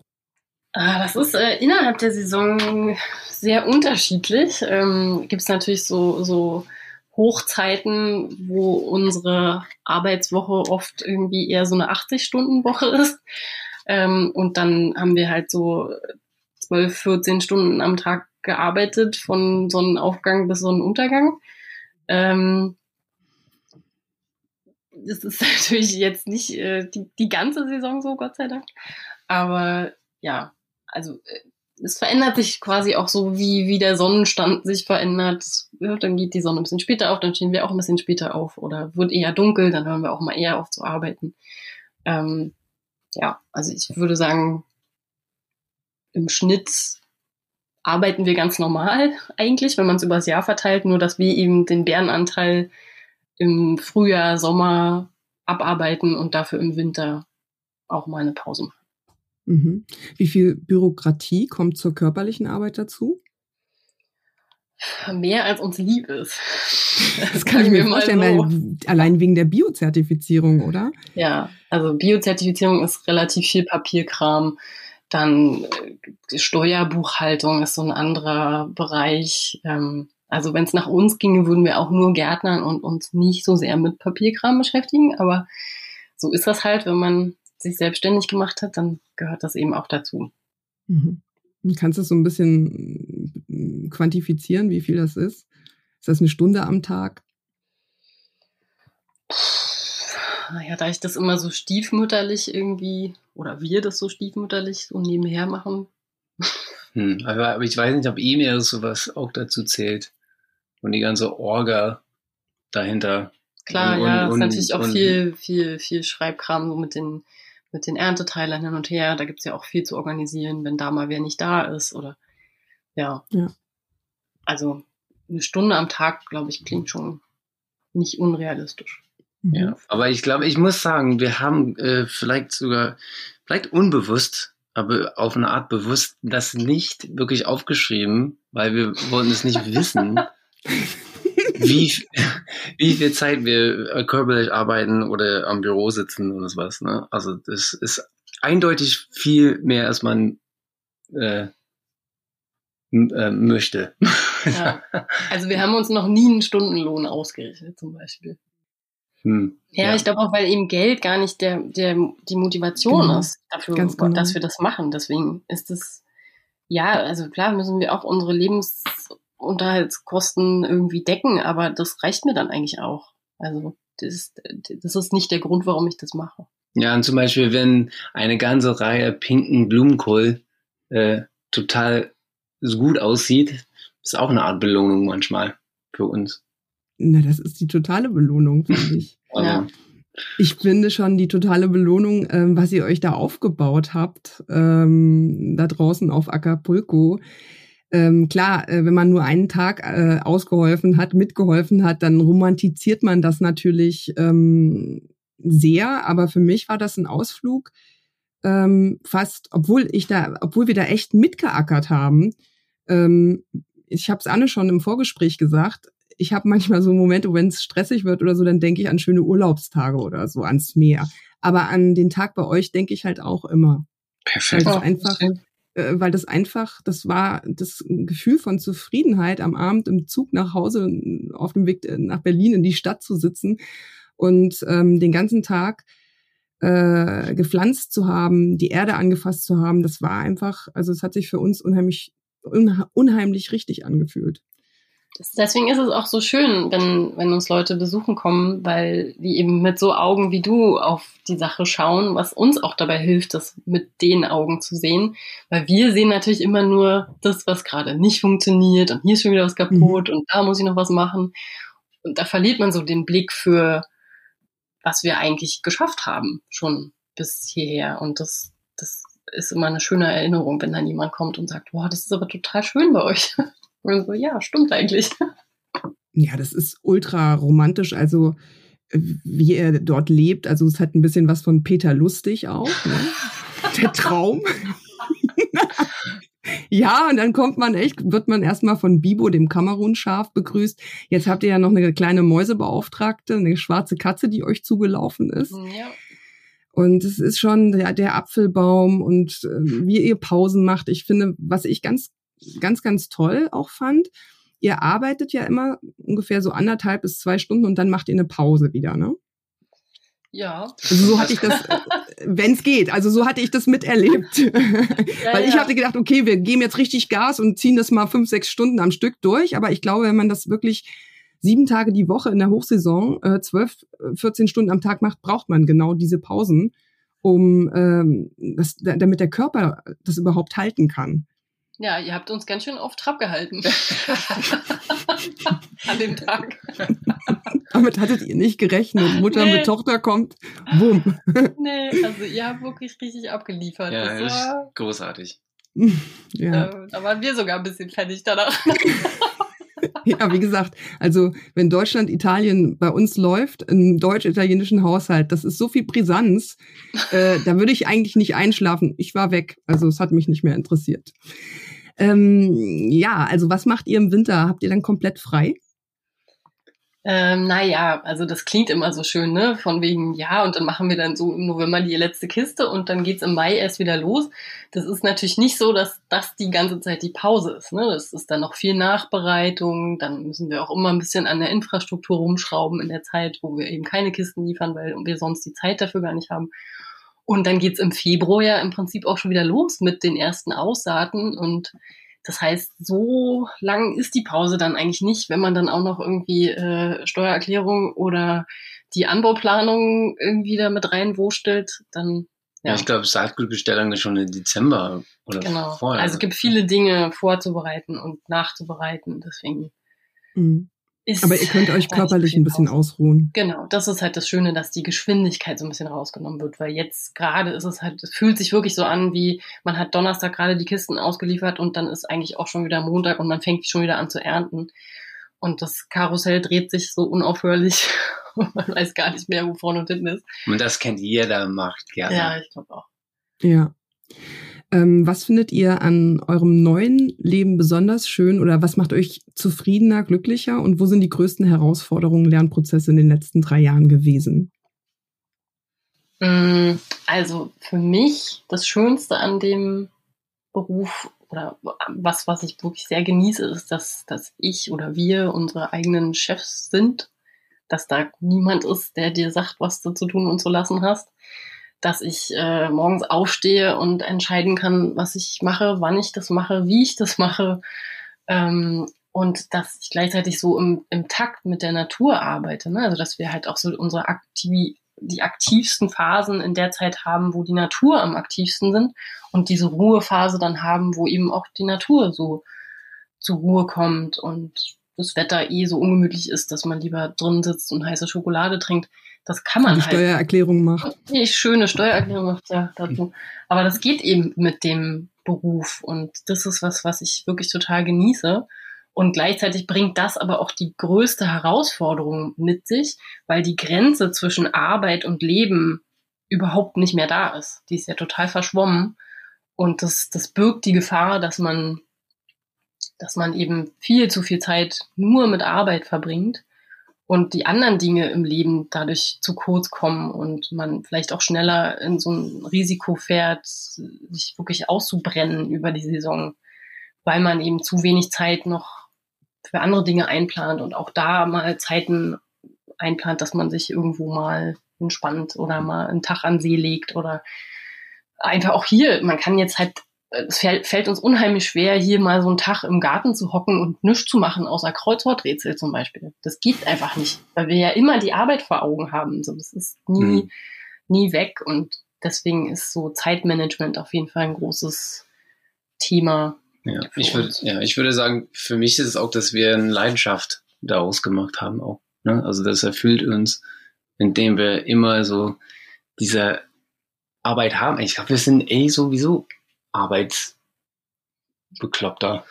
Ah, das ist äh, innerhalb der Saison sehr unterschiedlich. Ähm, Gibt es natürlich so, so Hochzeiten, wo unsere Arbeitswoche oft irgendwie eher so eine 80-Stunden-Woche ist. Ähm, und dann haben wir halt so 12, 14 Stunden am Tag gearbeitet, von Sonnenaufgang bis Sonnenuntergang. Ähm, das ist natürlich jetzt nicht äh, die, die ganze Saison so, Gott sei Dank. Aber ja, also äh, es verändert sich quasi auch so, wie, wie der Sonnenstand sich verändert. Ja, dann geht die Sonne ein bisschen später auf, dann stehen wir auch ein bisschen später auf. Oder wird eher dunkel, dann hören wir auch mal eher auf zu arbeiten. Ähm, ja, also ich würde sagen, im Schnitt arbeiten wir ganz normal eigentlich, wenn man es übers Jahr verteilt, nur dass wir eben den Bärenanteil im Frühjahr, Sommer abarbeiten und dafür im Winter auch mal eine Pause machen. Mhm. Wie viel Bürokratie kommt zur körperlichen Arbeit dazu? Mehr als uns lieb ist. Das kann ich mir vorstellen, so. weil allein wegen der Biozertifizierung, oder? Ja, also Biozertifizierung ist relativ viel Papierkram. Dann äh, Steuerbuchhaltung ist so ein anderer Bereich. Ähm, also wenn es nach uns ginge, würden wir auch nur Gärtnern und uns nicht so sehr mit Papierkram beschäftigen. Aber so ist das halt, wenn man sich selbstständig gemacht hat, dann gehört das eben auch dazu. Mhm. Kannst du so ein bisschen mm, quantifizieren, wie viel das ist? Ist das eine Stunde am Tag? Naja, da ich das immer so stiefmütterlich irgendwie, oder wir das so stiefmütterlich so nebenher machen. Hm, aber, aber ich weiß nicht, ob E-Mail sowas auch dazu zählt. Und die ganze Orga dahinter. Klar, und, ja, und, ist natürlich auch viel, viel, viel Schreibkram so mit den mit den Ernteteilern hin und her. Da gibt's ja auch viel zu organisieren, wenn da mal wer nicht da ist oder ja. ja. Also eine Stunde am Tag, glaube ich, klingt schon nicht unrealistisch. Mhm. Ja, aber ich glaube, ich muss sagen, wir haben äh, vielleicht sogar, vielleicht unbewusst, aber auf eine Art bewusst, das nicht wirklich aufgeschrieben, weil wir wollten es nicht wissen. wie, wie viel Zeit wir äh, körperlich arbeiten oder am Büro sitzen und was. Ne? Also das ist eindeutig viel mehr, als man äh, äh, möchte. Ja. Also wir haben uns noch nie einen Stundenlohn ausgerechnet zum Beispiel. Hm, ja, ja, ich glaube auch, weil eben Geld gar nicht der, der die Motivation genau. ist dafür, genau. dass wir das machen. Deswegen ist es, ja, also klar müssen wir auch unsere Lebens Unterhaltskosten irgendwie decken, aber das reicht mir dann eigentlich auch. Also das ist, das ist nicht der Grund, warum ich das mache. Ja, und zum Beispiel, wenn eine ganze Reihe pinken Blumenkohl äh, total so gut aussieht, ist auch eine Art Belohnung manchmal für uns. Na, das ist die totale Belohnung, finde ich. Also, ja. Ich finde schon die totale Belohnung, ähm, was ihr euch da aufgebaut habt, ähm, da draußen auf Acapulco ähm, klar, äh, wenn man nur einen Tag äh, ausgeholfen hat, mitgeholfen hat, dann romantisiert man das natürlich ähm, sehr. Aber für mich war das ein Ausflug, ähm, fast, obwohl ich da, obwohl wir da echt mitgeackert haben. Ähm, ich habe es Anne schon im Vorgespräch gesagt. Ich habe manchmal so Momente, wenn es stressig wird oder so, dann denke ich an schöne Urlaubstage oder so ans Meer. Aber an den Tag bei euch denke ich halt auch immer. Perfekt. Es einfach, äh, weil das einfach, das war das Gefühl von Zufriedenheit, am Abend im Zug nach Hause auf dem Weg äh, nach Berlin in die Stadt zu sitzen und ähm, den ganzen Tag äh, gepflanzt zu haben, die Erde angefasst zu haben, das war einfach, also es hat sich für uns unheimlich, unheimlich richtig angefühlt. Deswegen ist es auch so schön, wenn, wenn uns Leute besuchen kommen, weil die eben mit so Augen wie du auf die Sache schauen, was uns auch dabei hilft, das mit den Augen zu sehen. Weil wir sehen natürlich immer nur das, was gerade nicht funktioniert und hier ist schon wieder was kaputt mhm. und da muss ich noch was machen. Und da verliert man so den Blick für, was wir eigentlich geschafft haben, schon bis hierher. Und das, das ist immer eine schöne Erinnerung, wenn dann jemand kommt und sagt, wow, das ist aber total schön bei euch. Und so, ja, stimmt eigentlich. Ja, das ist ultra romantisch. Also, wie er dort lebt, also es hat ein bisschen was von Peter Lustig auch. Ne? Der Traum. ja, und dann kommt man echt, wird man erstmal von Bibo, dem Kamerun-Schaf, begrüßt. Jetzt habt ihr ja noch eine kleine Mäusebeauftragte, eine schwarze Katze, die euch zugelaufen ist. Ja. Und es ist schon der, der Apfelbaum und äh, wie ihr Pausen macht. Ich finde, was ich ganz, ganz, ganz toll auch fand, ihr arbeitet ja immer ungefähr so anderthalb bis zwei Stunden und dann macht ihr eine Pause wieder, ne? Ja. Also so hatte ich das, wenn es geht. Also so hatte ich das miterlebt. Ja, Weil ich ja. hatte gedacht, okay, wir geben jetzt richtig Gas und ziehen das mal fünf, sechs Stunden am Stück durch. Aber ich glaube, wenn man das wirklich sieben Tage die Woche in der Hochsaison, äh, zwölf, äh, 14 Stunden am Tag macht, braucht man genau diese Pausen, um ähm, das, damit der Körper das überhaupt halten kann. Ja, ihr habt uns ganz schön auf Trab gehalten. An dem Tag. Damit hattet ihr nicht gerechnet. Mutter nee. mit Tochter kommt, bumm. nee, also ihr habt wirklich richtig abgeliefert. Ja, das war großartig. ja. Äh, da waren wir sogar ein bisschen fertig danach. ja, wie gesagt, also wenn Deutschland, Italien bei uns läuft, im deutsch-italienischen Haushalt, das ist so viel Brisanz, äh, da würde ich eigentlich nicht einschlafen. Ich war weg, also es hat mich nicht mehr interessiert. Ähm, ja, also was macht ihr im Winter? Habt ihr dann komplett frei? Ähm, naja, also das klingt immer so schön, ne? Von wegen, ja, und dann machen wir dann so im November die letzte Kiste und dann geht's im Mai erst wieder los. Das ist natürlich nicht so, dass das die ganze Zeit die Pause ist. Ne? Das ist dann noch viel Nachbereitung, dann müssen wir auch immer ein bisschen an der Infrastruktur rumschrauben in der Zeit, wo wir eben keine Kisten liefern, weil wir sonst die Zeit dafür gar nicht haben. Und dann geht's im Februar ja im Prinzip auch schon wieder los mit den ersten Aussaaten und das heißt, so lang ist die Pause dann eigentlich nicht, wenn man dann auch noch irgendwie äh, Steuererklärung oder die Anbauplanung irgendwie da mit reinwurstelt, dann ja. ja ich glaube, Saatgutbestellung ist schon im Dezember oder genau. vorher. Also es gibt viele Dinge vorzubereiten und nachzubereiten, deswegen. Mhm. Ist Aber ihr könnt euch körperlich ein bisschen ausruhen. Genau, das ist halt das Schöne, dass die Geschwindigkeit so ein bisschen rausgenommen wird, weil jetzt gerade ist es halt, es fühlt sich wirklich so an, wie man hat Donnerstag gerade die Kisten ausgeliefert und dann ist eigentlich auch schon wieder Montag und man fängt schon wieder an zu ernten. Und das Karussell dreht sich so unaufhörlich und man weiß gar nicht mehr, wo vorne und hinten ist. Und das kennt jeder Macht gerne. Ja, ich glaube auch. Ja. Ähm, was findet ihr an eurem neuen Leben besonders schön oder was macht euch zufriedener, glücklicher und wo sind die größten Herausforderungen, Lernprozesse in den letzten drei Jahren gewesen? Mm, also für mich das Schönste an dem Beruf oder was, was ich wirklich sehr genieße, ist, dass, dass ich oder wir unsere eigenen Chefs sind, dass da niemand ist, der dir sagt, was du zu tun und zu lassen hast dass ich äh, morgens aufstehe und entscheiden kann, was ich mache, wann ich das mache, wie ich das mache. Ähm, und dass ich gleichzeitig so im, im Takt mit der Natur arbeite. Ne? Also dass wir halt auch so unsere aktiv die aktivsten Phasen in der Zeit haben, wo die Natur am aktivsten sind und diese Ruhephase dann haben, wo eben auch die Natur so zur Ruhe kommt und das Wetter eh so ungemütlich ist, dass man lieber drin sitzt und heiße Schokolade trinkt. Das kann man die halt. Steuererklärung macht. Nee, schöne Steuererklärung macht ja dazu. Aber das geht eben mit dem Beruf und das ist was, was ich wirklich total genieße. Und gleichzeitig bringt das aber auch die größte Herausforderung mit sich, weil die Grenze zwischen Arbeit und Leben überhaupt nicht mehr da ist. Die ist ja total verschwommen. Und das, das birgt die Gefahr, dass man, dass man eben viel zu viel Zeit nur mit Arbeit verbringt und die anderen Dinge im Leben dadurch zu kurz kommen und man vielleicht auch schneller in so ein Risiko fährt, sich wirklich auszubrennen über die Saison, weil man eben zu wenig Zeit noch für andere Dinge einplant und auch da mal Zeiten einplant, dass man sich irgendwo mal entspannt oder mal einen Tag an See legt oder einfach auch hier, man kann jetzt halt es fällt uns unheimlich schwer, hier mal so einen Tag im Garten zu hocken und nichts zu machen, außer Kreuzworträtsel zum Beispiel. Das geht einfach nicht, weil wir ja immer die Arbeit vor Augen haben. So, das ist nie, mhm. nie weg und deswegen ist so Zeitmanagement auf jeden Fall ein großes Thema. Ja, ich würde, ja, ich würde sagen, für mich ist es auch, dass wir eine Leidenschaft daraus gemacht haben auch. Ne? Also das erfüllt uns, indem wir immer so diese Arbeit haben. Ich glaube, wir sind eh sowieso Arbeitsbekloppter.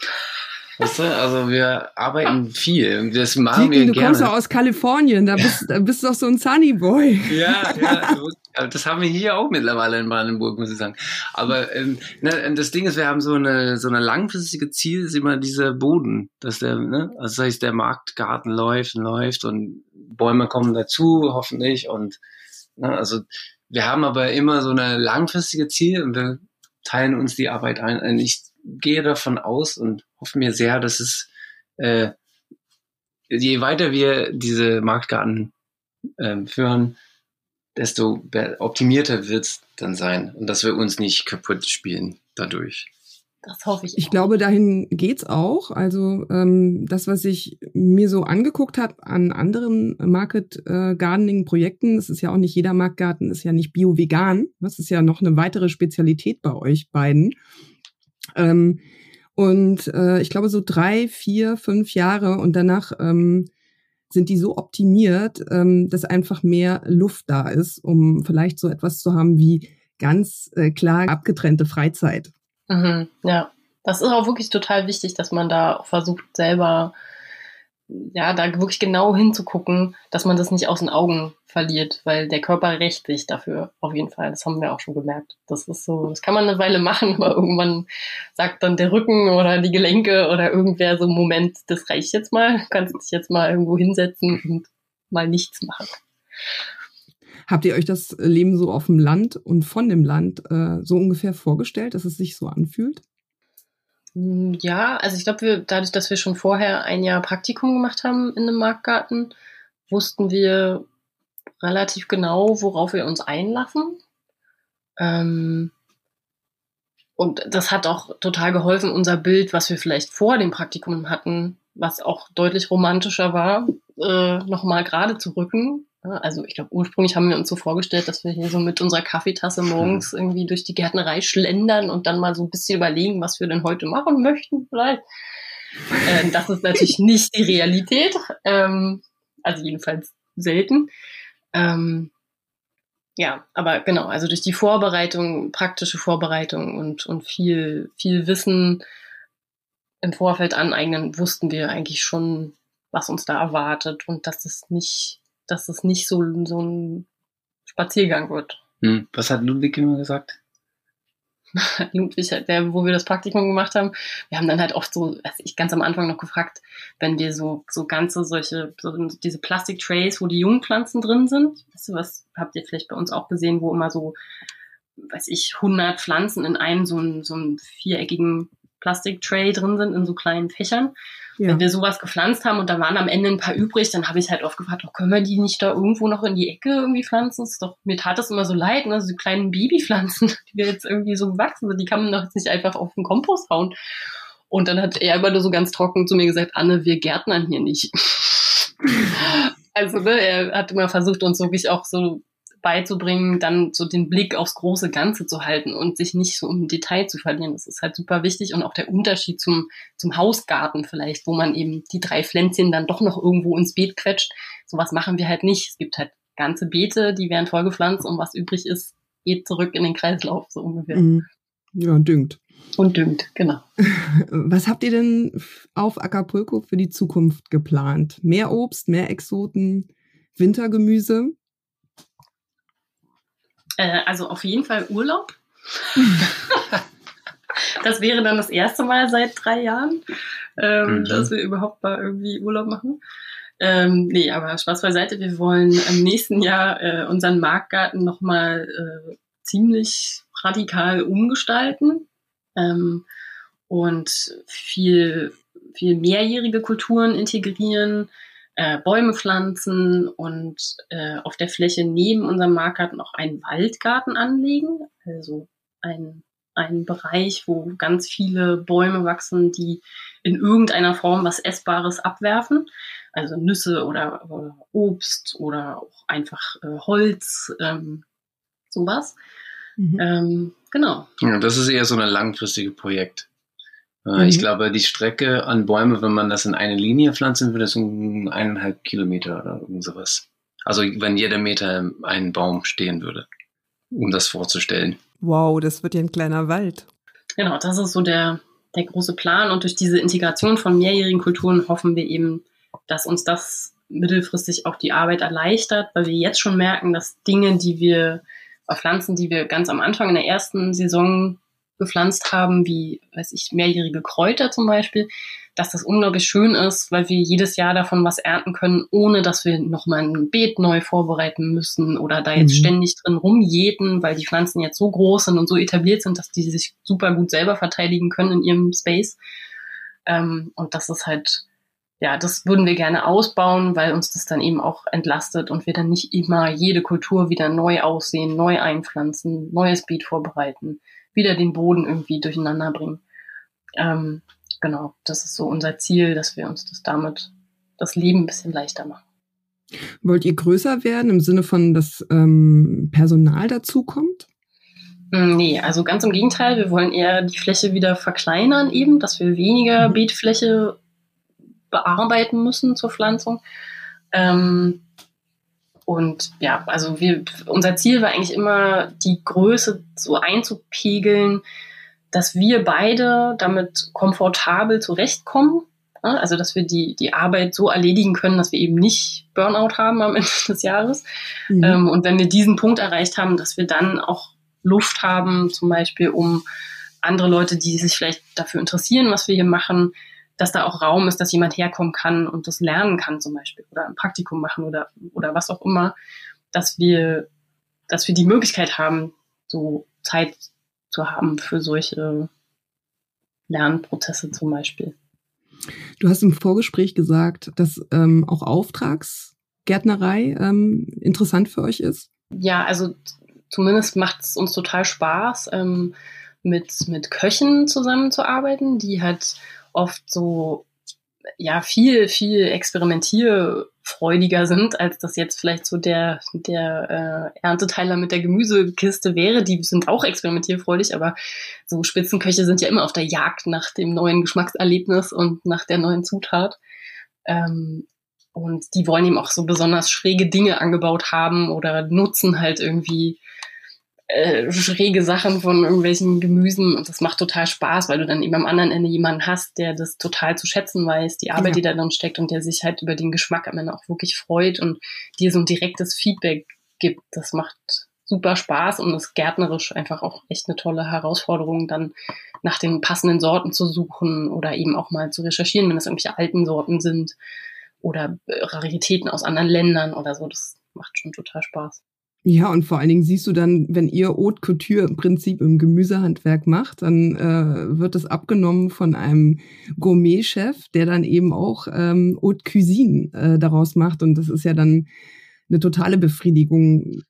Weißt du, also wir arbeiten viel. Das machen Siegen, wir du gerne. kommst doch aus Kalifornien, da bist, da bist du doch so ein Sunny Boy. Ja, ja. Das haben wir hier auch mittlerweile in Brandenburg, muss ich sagen. Aber ähm, ne, das Ding ist, wir haben so eine so eine langfristige Ziel, ist immer dieser Boden, dass der, ne, also das heißt, der Marktgarten läuft und läuft und Bäume kommen dazu, hoffentlich und ne, also wir haben aber immer so eine langfristige Ziel und wir teilen uns die Arbeit ein. Ich gehe davon aus und hoffe mir sehr, dass es äh, je weiter wir diese Marktgarten äh, führen, desto optimierter wird es dann sein und dass wir uns nicht kaputt spielen dadurch. Das hoffe ich. Auch. Ich glaube, dahin geht's auch. Also ähm, das, was ich mir so angeguckt habe an anderen Market äh, Gardening Projekten, es ist ja auch nicht jeder Marktgarten ist ja nicht bio-vegan. Das ist ja noch eine weitere Spezialität bei euch beiden. Ähm, und äh, ich glaube so drei, vier, fünf Jahre und danach ähm, sind die so optimiert, ähm, dass einfach mehr Luft da ist, um vielleicht so etwas zu haben wie ganz äh, klar abgetrennte Freizeit. Mhm, ja, das ist auch wirklich total wichtig, dass man da versucht, selber ja, da wirklich genau hinzugucken, dass man das nicht aus den Augen verliert, weil der Körper rächt sich dafür auf jeden Fall. Das haben wir auch schon gemerkt. Das ist so, das kann man eine Weile machen, aber irgendwann sagt dann der Rücken oder die Gelenke oder irgendwer so, Moment, das reicht jetzt mal, kannst dich jetzt mal irgendwo hinsetzen und mal nichts machen. Habt ihr euch das Leben so auf dem Land und von dem Land äh, so ungefähr vorgestellt, dass es sich so anfühlt? Hm, ja, also ich glaube, dadurch, dass wir schon vorher ein Jahr Praktikum gemacht haben in einem Marktgarten, wussten wir relativ genau, worauf wir uns einlassen. Ähm, und das hat auch total geholfen, unser Bild, was wir vielleicht vor dem Praktikum hatten, was auch deutlich romantischer war, äh, nochmal gerade zu rücken also ich glaube, ursprünglich haben wir uns so vorgestellt, dass wir hier so mit unserer Kaffeetasse morgens irgendwie durch die Gärtnerei schlendern und dann mal so ein bisschen überlegen, was wir denn heute machen möchten vielleicht. Ähm, das ist natürlich nicht die Realität, ähm, also jedenfalls selten. Ähm, ja, aber genau, also durch die Vorbereitung, praktische Vorbereitung und, und viel, viel Wissen im Vorfeld aneignen, wussten wir eigentlich schon, was uns da erwartet und dass es nicht dass es nicht so, so ein Spaziergang wird. Hm. Was hat Ludwig immer gesagt? Ludwig, der, wo wir das Praktikum gemacht haben, wir haben dann halt oft so, also ich ganz am Anfang noch gefragt, wenn wir so, so ganze solche, so diese Plastiktrays, wo die Jungpflanzen drin sind, weißt du, was habt ihr vielleicht bei uns auch gesehen, wo immer so, weiß ich, 100 Pflanzen in einem so, ein, so viereckigen Plastiktray drin sind, in so kleinen Fächern. Ja. Wenn wir sowas gepflanzt haben und da waren am Ende ein paar übrig, dann habe ich halt oft gefragt, oh, können wir die nicht da irgendwo noch in die Ecke irgendwie pflanzen? Das ist doch, mir tat das immer so leid, ne? So kleinen Babypflanzen, die wir jetzt irgendwie so gewachsen sind, die kann man doch jetzt nicht einfach auf den Kompost hauen. Und dann hat er immer nur so ganz trocken zu mir gesagt, Anne, wir gärtnern hier nicht. also, ne, er hat immer versucht, uns wirklich auch so beizubringen, dann so den Blick aufs große Ganze zu halten und sich nicht so im Detail zu verlieren. Das ist halt super wichtig und auch der Unterschied zum, zum Hausgarten vielleicht, wo man eben die drei Pflänzchen dann doch noch irgendwo ins Beet quetscht. Sowas machen wir halt nicht. Es gibt halt ganze Beete, die werden vollgepflanzt und was übrig ist, geht zurück in den Kreislauf, so ungefähr. Mhm. Ja, düngt. Und düngt, genau. Was habt ihr denn auf Acapulco für die Zukunft geplant? Mehr Obst, mehr Exoten, Wintergemüse? Äh, also auf jeden Fall Urlaub. das wäre dann das erste Mal seit drei Jahren, ähm, mhm. dass wir überhaupt mal irgendwie Urlaub machen. Ähm, nee, aber Spaß beiseite. Wir wollen im nächsten Jahr äh, unseren Marktgarten nochmal äh, ziemlich radikal umgestalten ähm, und viel, viel mehrjährige Kulturen integrieren äh, Bäume pflanzen und äh, auf der Fläche neben unserem Marktgarten auch einen Waldgarten anlegen. Also ein, ein Bereich, wo ganz viele Bäume wachsen, die in irgendeiner Form was Essbares abwerfen. Also Nüsse oder, oder Obst oder auch einfach äh, Holz, ähm, sowas. Mhm. Ähm, genau. Ja, das ist eher so ein langfristiges Projekt. Mhm. Ich glaube, die Strecke an Bäume, wenn man das in eine Linie pflanzen würde, ist um eineinhalb Kilometer oder irgend sowas. Also wenn jeder Meter ein Baum stehen würde, um das vorzustellen. Wow, das wird ja ein kleiner Wald. Genau, das ist so der, der große Plan. Und durch diese Integration von mehrjährigen Kulturen hoffen wir eben, dass uns das mittelfristig auch die Arbeit erleichtert, weil wir jetzt schon merken, dass Dinge, die wir Pflanzen, die wir ganz am Anfang in der ersten Saison gepflanzt haben, wie, weiß ich, mehrjährige Kräuter zum Beispiel, dass das unglaublich schön ist, weil wir jedes Jahr davon was ernten können, ohne dass wir nochmal ein Beet neu vorbereiten müssen oder da jetzt mhm. ständig drin rumjäten, weil die Pflanzen jetzt so groß sind und so etabliert sind, dass die sich super gut selber verteidigen können in ihrem Space. Ähm, und das ist halt, ja, das würden wir gerne ausbauen, weil uns das dann eben auch entlastet und wir dann nicht immer jede Kultur wieder neu aussehen, neu einpflanzen, neues Beet vorbereiten, wieder den Boden irgendwie durcheinander bringen. Ähm, genau, das ist so unser Ziel, dass wir uns das damit das Leben ein bisschen leichter machen. Wollt ihr größer werden im Sinne von, dass ähm, Personal dazukommt? Mm, nee, also ganz im Gegenteil. Wir wollen eher die Fläche wieder verkleinern, eben, dass wir weniger mhm. Beetfläche bearbeiten müssen zur Pflanzung. Ähm, und ja, also wir, unser Ziel war eigentlich immer, die Größe so einzupegeln, dass wir beide damit komfortabel zurechtkommen. Also, dass wir die, die Arbeit so erledigen können, dass wir eben nicht Burnout haben am Ende des Jahres. Mhm. Ähm, und wenn wir diesen Punkt erreicht haben, dass wir dann auch Luft haben, zum Beispiel um andere Leute, die sich vielleicht dafür interessieren, was wir hier machen, dass da auch Raum ist, dass jemand herkommen kann und das lernen kann zum Beispiel oder ein Praktikum machen oder, oder was auch immer, dass wir, dass wir die Möglichkeit haben, so Zeit zu haben für solche Lernprozesse zum Beispiel. Du hast im Vorgespräch gesagt, dass ähm, auch Auftragsgärtnerei ähm, interessant für euch ist. Ja, also zumindest macht es uns total Spaß, ähm, mit, mit Köchen zusammenzuarbeiten, die halt oft so ja viel, viel experimentierfreudiger sind, als das jetzt vielleicht so der, der äh, Ernteteiler mit der Gemüsekiste wäre. Die sind auch experimentierfreudig, aber so Spitzenköche sind ja immer auf der Jagd nach dem neuen Geschmackserlebnis und nach der neuen Zutat. Ähm, und die wollen eben auch so besonders schräge Dinge angebaut haben oder nutzen halt irgendwie äh, schräge Sachen von irgendwelchen Gemüsen und das macht total Spaß, weil du dann eben am anderen Ende jemanden hast, der das total zu schätzen weiß, die Arbeit, ja. die da drin steckt und der sich halt über den Geschmack am Ende auch wirklich freut und dir so ein direktes Feedback gibt. Das macht super Spaß und ist gärtnerisch einfach auch echt eine tolle Herausforderung, dann nach den passenden Sorten zu suchen oder eben auch mal zu recherchieren, wenn es irgendwelche alten Sorten sind oder Raritäten aus anderen Ländern oder so. Das macht schon total Spaß. Ja, und vor allen Dingen siehst du dann, wenn ihr Haute Couture im Prinzip im Gemüsehandwerk macht, dann äh, wird es abgenommen von einem Gourmet-Chef, der dann eben auch ähm, Haute Cuisine äh, daraus macht. Und das ist ja dann eine totale Befriedigung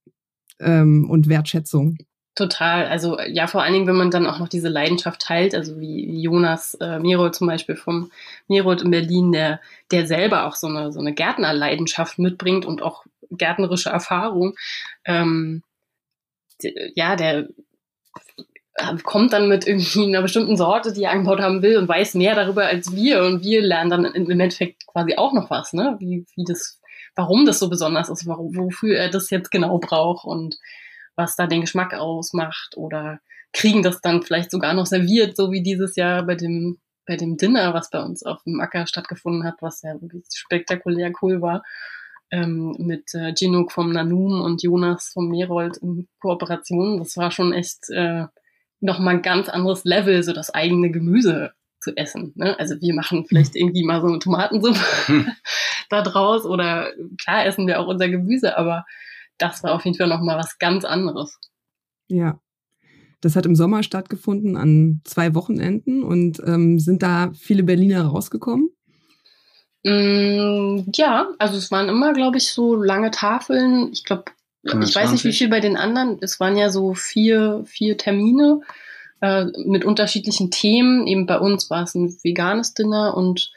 ähm, und Wertschätzung. Total. Also ja, vor allen Dingen, wenn man dann auch noch diese Leidenschaft teilt, also wie Jonas äh, Mirold zum Beispiel vom Mirold in Berlin, der, der selber auch so eine, so eine Gärtnerleidenschaft mitbringt und auch gärtnerische Erfahrung. Ähm, ja, der kommt dann mit irgendwie einer bestimmten Sorte, die er angebaut haben will und weiß mehr darüber als wir und wir lernen dann im Endeffekt quasi auch noch was, ne? Wie, wie das, warum das so besonders ist, warum, wofür er das jetzt genau braucht und was da den Geschmack ausmacht oder kriegen das dann vielleicht sogar noch serviert, so wie dieses Jahr bei dem bei dem Dinner, was bei uns auf dem Acker stattgefunden hat, was ja wirklich spektakulär cool war ähm, mit äh, Ginuk vom Nanum und Jonas vom Merold in Kooperation. Das war schon echt äh, nochmal ein ganz anderes Level, so das eigene Gemüse zu essen. Ne? Also wir machen vielleicht hm. irgendwie mal so eine Tomatensuppe hm. da draus oder klar essen wir auch unser Gemüse, aber das war auf jeden Fall nochmal was ganz anderes. Ja. Das hat im Sommer stattgefunden an zwei Wochenenden und ähm, sind da viele Berliner rausgekommen? Mm, ja, also es waren immer, glaube ich, so lange Tafeln. Ich glaube, ich weiß nicht, wie viel bei den anderen. Es waren ja so vier, vier Termine äh, mit unterschiedlichen Themen. Eben bei uns war es ein veganes Dinner und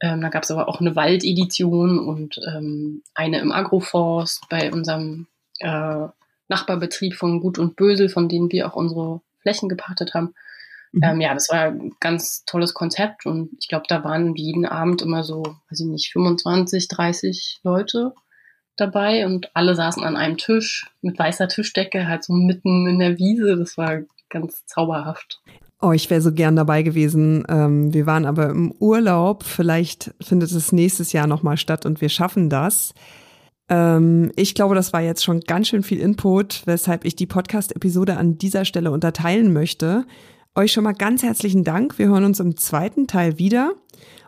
ähm, da gab es aber auch eine Waldedition und ähm, eine im Agroforst bei unserem äh, Nachbarbetrieb von Gut und Bösel, von denen wir auch unsere Flächen gepachtet haben. Mhm. Ähm, ja, das war ein ganz tolles Konzept und ich glaube, da waren jeden Abend immer so, weiß ich nicht, 25, 30 Leute dabei und alle saßen an einem Tisch mit weißer Tischdecke, halt so mitten in der Wiese. Das war ganz zauberhaft. Oh, ich wäre so gern dabei gewesen. Ähm, wir waren aber im Urlaub. Vielleicht findet es nächstes Jahr nochmal statt und wir schaffen das. Ähm, ich glaube, das war jetzt schon ganz schön viel Input, weshalb ich die Podcast-Episode an dieser Stelle unterteilen möchte. Euch schon mal ganz herzlichen Dank. Wir hören uns im zweiten Teil wieder.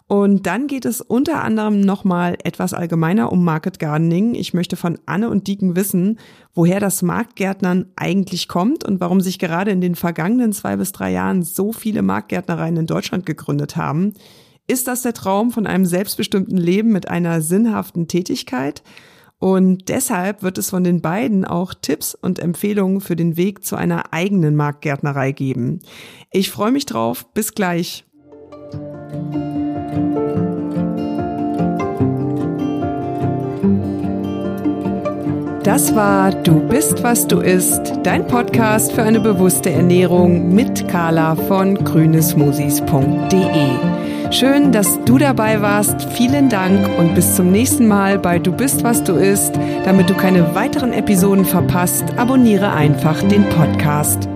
Und dann geht es unter anderem nochmal etwas allgemeiner um Market Gardening. Ich möchte von Anne und Dieken wissen, woher das Marktgärtnern eigentlich kommt und warum sich gerade in den vergangenen zwei bis drei Jahren so viele Marktgärtnereien in Deutschland gegründet haben. Ist das der Traum von einem selbstbestimmten Leben mit einer sinnhaften Tätigkeit? Und deshalb wird es von den beiden auch Tipps und Empfehlungen für den Weg zu einer eigenen Marktgärtnerei geben. Ich freue mich drauf. Bis gleich. Das war Du bist, was du isst, dein Podcast für eine bewusste Ernährung mit Carla von grünesmoothies.de. Schön, dass du dabei warst. Vielen Dank und bis zum nächsten Mal bei Du bist, was du isst. Damit du keine weiteren Episoden verpasst, abonniere einfach den Podcast.